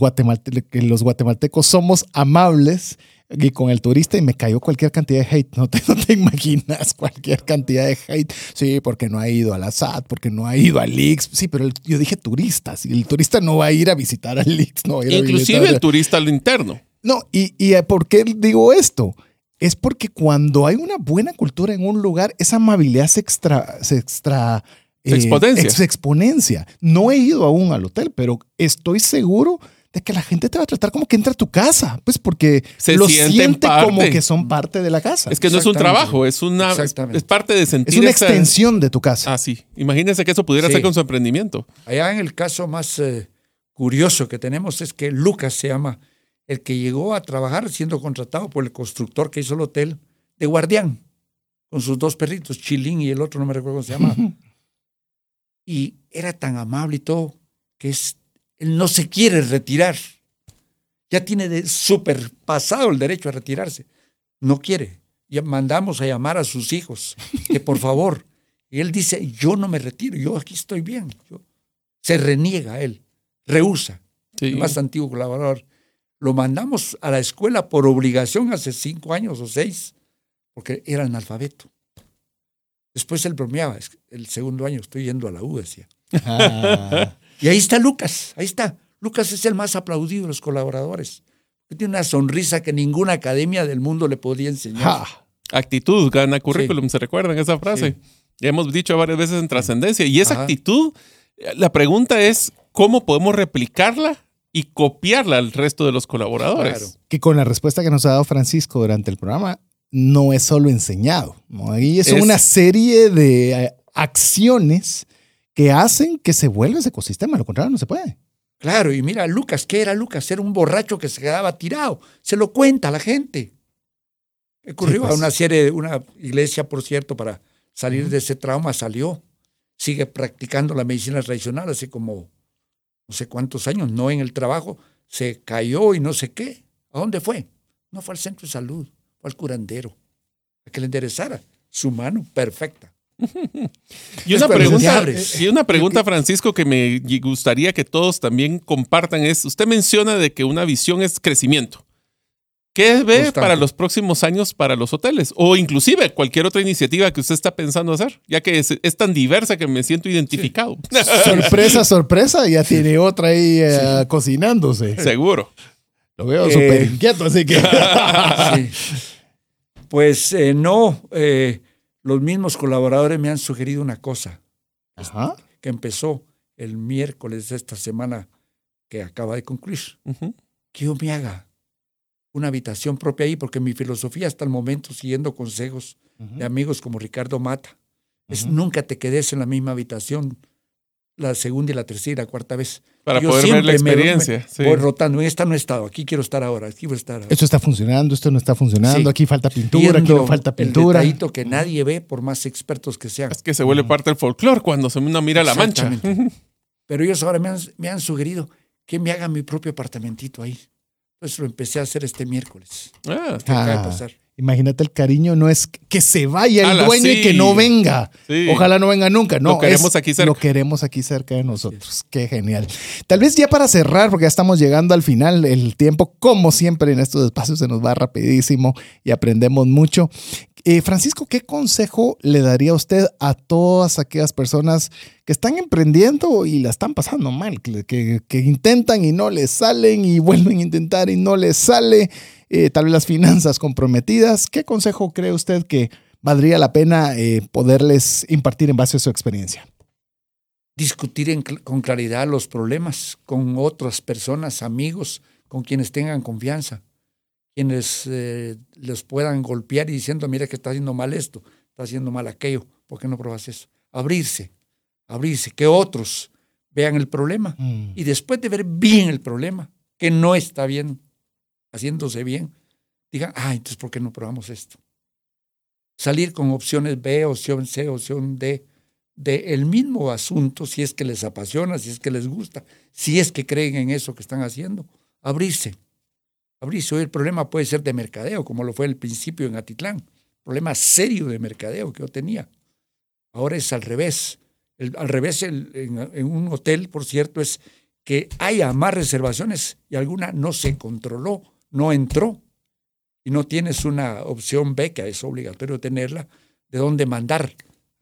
que los guatemaltecos somos amables y con el turista y me cayó cualquier cantidad de hate. No te, no te imaginas cualquier cantidad de hate. Sí, porque no ha ido a la SAT, porque no ha ido al Lix. Sí, pero el- yo dije turistas y el turista no va a ir a visitar al Lix. No va a ir a Inclusive visitar- el turista al interno. no, y, y eh, ¿por qué digo esto? Es porque cuando hay una buena cultura en un lugar, esa amabilidad se extra, se extra eh, Se exponencia. ex- exponencia. No he ido aún al hotel, pero estoy seguro de que la gente te va a tratar como que entra a tu casa, pues porque Se lo siente como que son parte de la casa. Es que no es un trabajo, es una es, Exactamente. es parte de sentir Es una esa- extensión de tu casa. Ah, sí. Imagínense que eso pudiera Sí. ser con su emprendimiento. Allá en el caso más eh, curioso que tenemos es que Lucas se llama el que llegó a trabajar siendo contratado por el constructor que hizo el hotel de guardián con sus dos perritos, Chilín y el otro no me recuerdo cómo se llama. y era tan amable y todo que es, él no se quiere retirar. Ya tiene de súper pasado el derecho a retirarse. No quiere. Ya mandamos a llamar a sus hijos que por favor. Y él dice, yo no me retiro, yo aquí estoy bien. Yo- se reniega él, rehúsa, Sí. el más antiguo colaborador. lo mandamos a la escuela por obligación hace cinco años o seis, porque era analfabeto. Después él bromeaba, "Es que el segundo año estoy yendo a la U, decía. Ah, Y ahí está Lucas, ahí está. Lucas es el más aplaudido de los colaboradores. Tiene una sonrisa que ninguna academia del mundo le podía enseñar. ja. Actitud gana currículum, ¿se recuerdan esa frase? Ya hemos dicho varias veces en trascendencia. Y esa Ajá. actitud, la pregunta es, ¿cómo podemos replicarla y copiarla al resto de los colaboradores? Claro. Que con la respuesta que nos ha dado Francisco durante el programa, no es solo enseñado. ¿no? Ahí es, Es- una serie de eh, acciones que hacen que se vuelva ese ecosistema. Lo contrario, no se puede. Claro, y mira, Lucas, ¿qué era Lucas? Era un borracho que se quedaba tirado. Se lo cuenta a la gente. Ocurrió Sí, pues. a una serie, una iglesia, por cierto, para salir de ese trauma, salió. Sigue practicando la medicina tradicional hace como no sé cuántos años, no en el trabajo. Se cayó y no sé qué. ¿A dónde fue? No fue al centro de salud, fue al curandero. A que le enderezara su mano perfecta. Y una pregunta, y una pregunta, Francisco, que me gustaría que todos también compartan es, usted menciona de que una visión es crecimiento. ¿Qué ve Constante. para los próximos años para los hoteles? O inclusive cualquier otra iniciativa que usted está pensando hacer, ya que es, es tan diversa que me siento identificado. Sorpresa, sorpresa, ya tiene otra ahí eh, cocinándose. Seguro. Lo veo Eh, súper inquieto, así que. Sí. Pues eh, no, eh, los mismos colaboradores me han sugerido una cosa. Ajá. que empezó el miércoles de esta semana que acaba de concluir. Que yo me haga una habitación propia ahí, porque mi filosofía hasta el momento, siguiendo consejos de amigos como Ricardo Mata, es nunca te quedes en la misma habitación la segunda y la tercera y la cuarta vez. Para Yo poder ver la me- experiencia. me sí. Voy rotando, en esta no he estado, aquí quiero estar ahora, aquí voy a estar ahora. Esto está funcionando, esto no está funcionando, Sí. aquí falta pintura, aquí no Viendo falta El pintura. detallito que nadie ve, por más expertos que sean. Es que se vuelve parte del folclore cuando se uno mira la mancha. Pero ellos ahora me han, me han sugerido que me haga mi propio apartamentito ahí. Entonces lo empecé a hacer este miércoles. Ah, que acaba de Ah, pasar. Imagínate el cariño, no es que se vaya el Ala, dueño y que no venga. sí. Ojalá no venga nunca. No, Lo queremos es- aquí cerca. Lo queremos aquí cerca de nosotros. Qué genial. Tal vez ya para cerrar, porque ya estamos llegando al final, el tiempo, como siempre en estos espacios, se nos va rapidísimo y aprendemos mucho. Eh, Francisco, ¿qué consejo le daría usted a todas aquellas personas que están emprendiendo y la están pasando mal, que, intentan y no les salen y vuelven a intentar y no les sale, eh, tal vez las finanzas comprometidas? ¿Qué consejo cree usted que valdría la pena eh, poderles impartir en base a su experiencia? Discutir en con claridad los problemas con otras personas, amigos, con quienes tengan confianza, quienes eh, les puedan golpear y diciendo, mira que está haciendo mal esto, está haciendo mal aquello, ¿por qué no pruebas eso? Abrirse, abrirse, que otros vean el problema y después de ver bien el problema, que no está bien, haciéndose bien, digan, ah, entonces ¿por qué no probamos esto? Salir con opciones B, opción C, opción D, de el mismo asunto, si es que les apasiona, si es que les gusta, si es que creen en eso que están haciendo, abrirse. Abrirse. Hoy el problema puede ser de mercadeo, como lo fue al principio en Atitlán. Problema serio de mercadeo que yo tenía. Ahora es al revés. Al revés, en, en un hotel, por cierto, es que haya más reservaciones y alguna no se controló, no entró. Y no tienes una opción B, que es obligatorio tenerla, de dónde mandar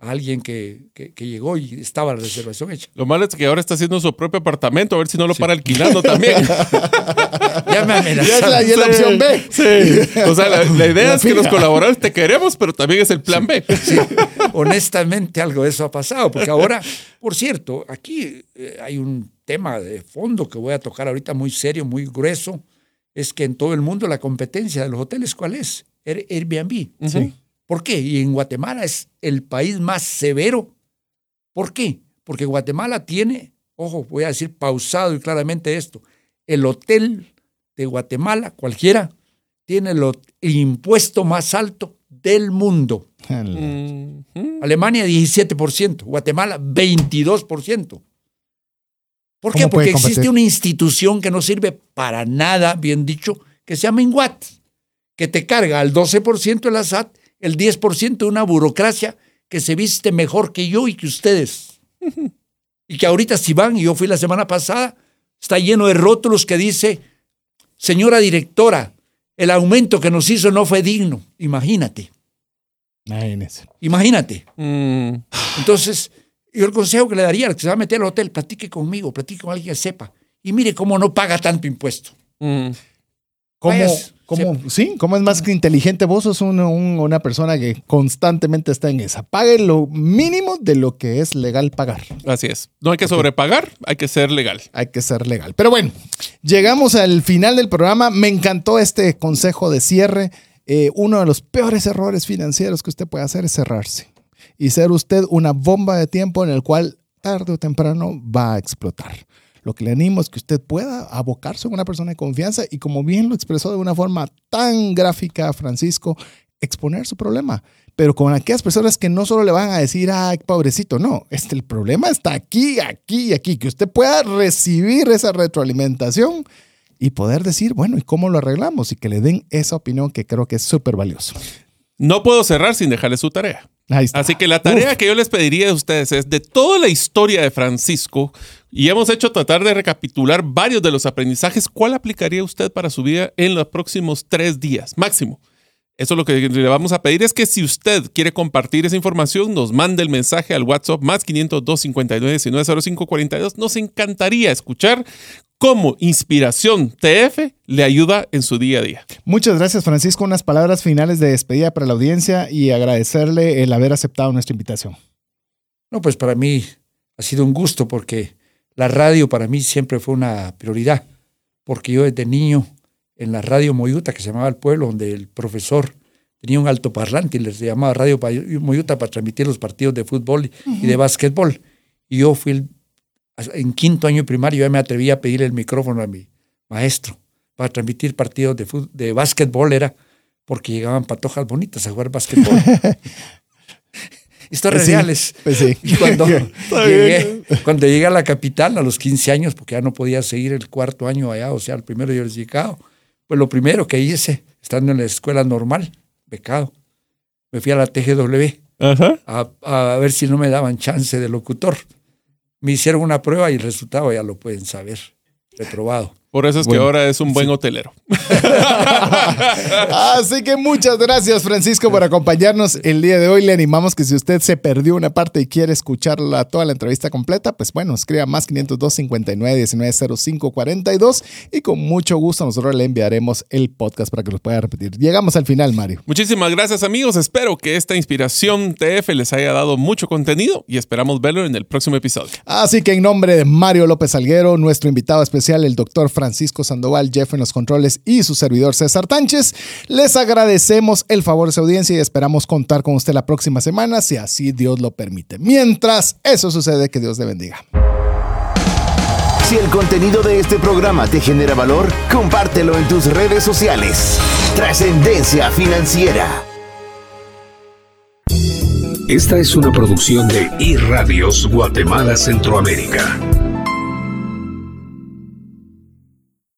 a alguien que, que- que llegó y estaba la reservación hecha. Lo malo es que ahora está haciendo su propio apartamento, a ver si no lo para alquilando también. Ya me Ya es la, amenazaron. ya es la opción B. Sí. O sea, la, la idea La es que los colaboradores te queremos, pero también es el plan B. Sí, honestamente algo de eso ha pasado, porque ahora, por cierto, aquí eh, hay un tema de fondo que voy a tocar ahorita muy serio, muy grueso, es que en todo el mundo la competencia de los hoteles, ¿cuál es? Air- Airbnb. Sí. ¿Por qué? Y en Guatemala es el país más severo. ¿Por qué? Porque Guatemala tiene, ojo, voy a decir pausado y claramente esto, el hotel de Guatemala, cualquiera, tiene el, impuesto más alto del mundo. Ujú. Alemania 17%, Guatemala 22%. ¿Por qué? ¿Cómo puede Porque existe una institución que no sirve para nada, bien dicho, que se llama INGUAT, que te carga al 12% de la SAT, el 10% de una burocracia que se viste mejor que yo y que ustedes. Y que ahorita si van, y yo fui la semana pasada, está lleno de rótulos que dice señora directora, el aumento que nos hizo no fue digno. Imagínate. Imagínese. Imagínate. Mm, Entonces, yo el consejo que le daría al que se va a meter al hotel, platique conmigo, platique con alguien que sepa. Y mire cómo no paga tanto impuesto. mm. ¿Cómo, Vayas, cómo- sí, ¿cómo es más que inteligente? Vos sos un- un- una persona que constantemente está en esa. Pague lo mínimo de lo que es legal pagar. Así es. No hay que sobrepagar, hay que ser legal. Hay que ser legal. Pero bueno, llegamos al final del programa. Me encantó este consejo de cierre. Eh, uno de los peores errores financieros que usted puede hacer es cerrarse y ser usted una bomba de tiempo en el cual tarde o temprano va a explotar. Lo que le animo es que usted pueda abocarse a una persona de confianza y como bien lo expresó de una forma tan gráfica Francisco, exponer su problema, pero con aquellas personas que no solo le van a decir, ay, pobrecito, no, este, el problema está aquí, aquí y aquí, que usted pueda recibir esa retroalimentación y poder decir, bueno, ¿y cómo lo arreglamos? Y que le den esa opinión que creo que es súper valioso. No puedo cerrar sin dejarle su tarea. Así que la tarea Uf. que yo les pediría a ustedes es de toda la historia de Francisco, y hemos hecho tratar de recapitular varios de los aprendizajes, ¿cuál aplicaría usted para su vida en los próximos tres días máximo? Eso lo que le vamos a pedir es que si usted quiere compartir esa información, nos mande el mensaje al WhatsApp más 502 59 19 05 42. Nos encantaría escuchar cómo Inspiración TF le ayuda en su día a día. Muchas gracias, Francisco. Unas palabras finales de despedida para la audiencia y agradecerle el haber aceptado nuestra invitación. No, pues para mí ha sido un gusto porque la radio para mí siempre fue una prioridad, porque yo desde niño en la radio Moyuta, que se llamaba El Pueblo, donde el profesor tenía un altoparlante y les llamaba Radio Moyuta para transmitir los partidos de fútbol y de básquetbol. Y yo fui el- en quinto año primario, ya me atreví a pedir el micrófono a mi maestro para transmitir partidos de, fut- de básquetbol, era porque llegaban patojas bonitas a jugar básquetbol. Historias Pues sí, reales. pues sí. Y cuando llegué, cuando llegué a la capital a los 15 años, porque ya no podía seguir el cuarto año allá, o sea, el primero yo les llegado, pues lo primero que hice, estando en la escuela normal, becado, me fui a la TGW Ajá. a, a ver si no me daban chance de locutor. Me hicieron una prueba y el resultado ya lo pueden saber, reprobado. Por eso es Bueno, que ahora es un buen hotelero. Así que muchas gracias, Francisco, por acompañarnos el día de hoy. Le animamos que si usted se perdió una parte y quiere escucharla toda la entrevista completa, pues bueno, escriba más 502 59 19 05 42 y con mucho gusto nosotros le enviaremos el podcast para que lo pueda repetir. Llegamos al final, Mario. Muchísimas gracias amigos, espero que esta inspiración TF les haya dado mucho contenido y esperamos verlo en el próximo episodio. Así que en nombre de Mario López Alguero, nuestro invitado especial, el doctor Francisco Sandoval, Jeff en los controles y su servidor César Tánchez, les agradecemos el favor de su audiencia y esperamos contar con usted la próxima semana, si así Dios lo permite. Mientras eso sucede, que Dios le bendiga. Si el contenido de este programa te genera valor, compártelo en tus redes sociales. Trascendencia financiera. Esta es una producción de iRadios Guatemala Centroamérica.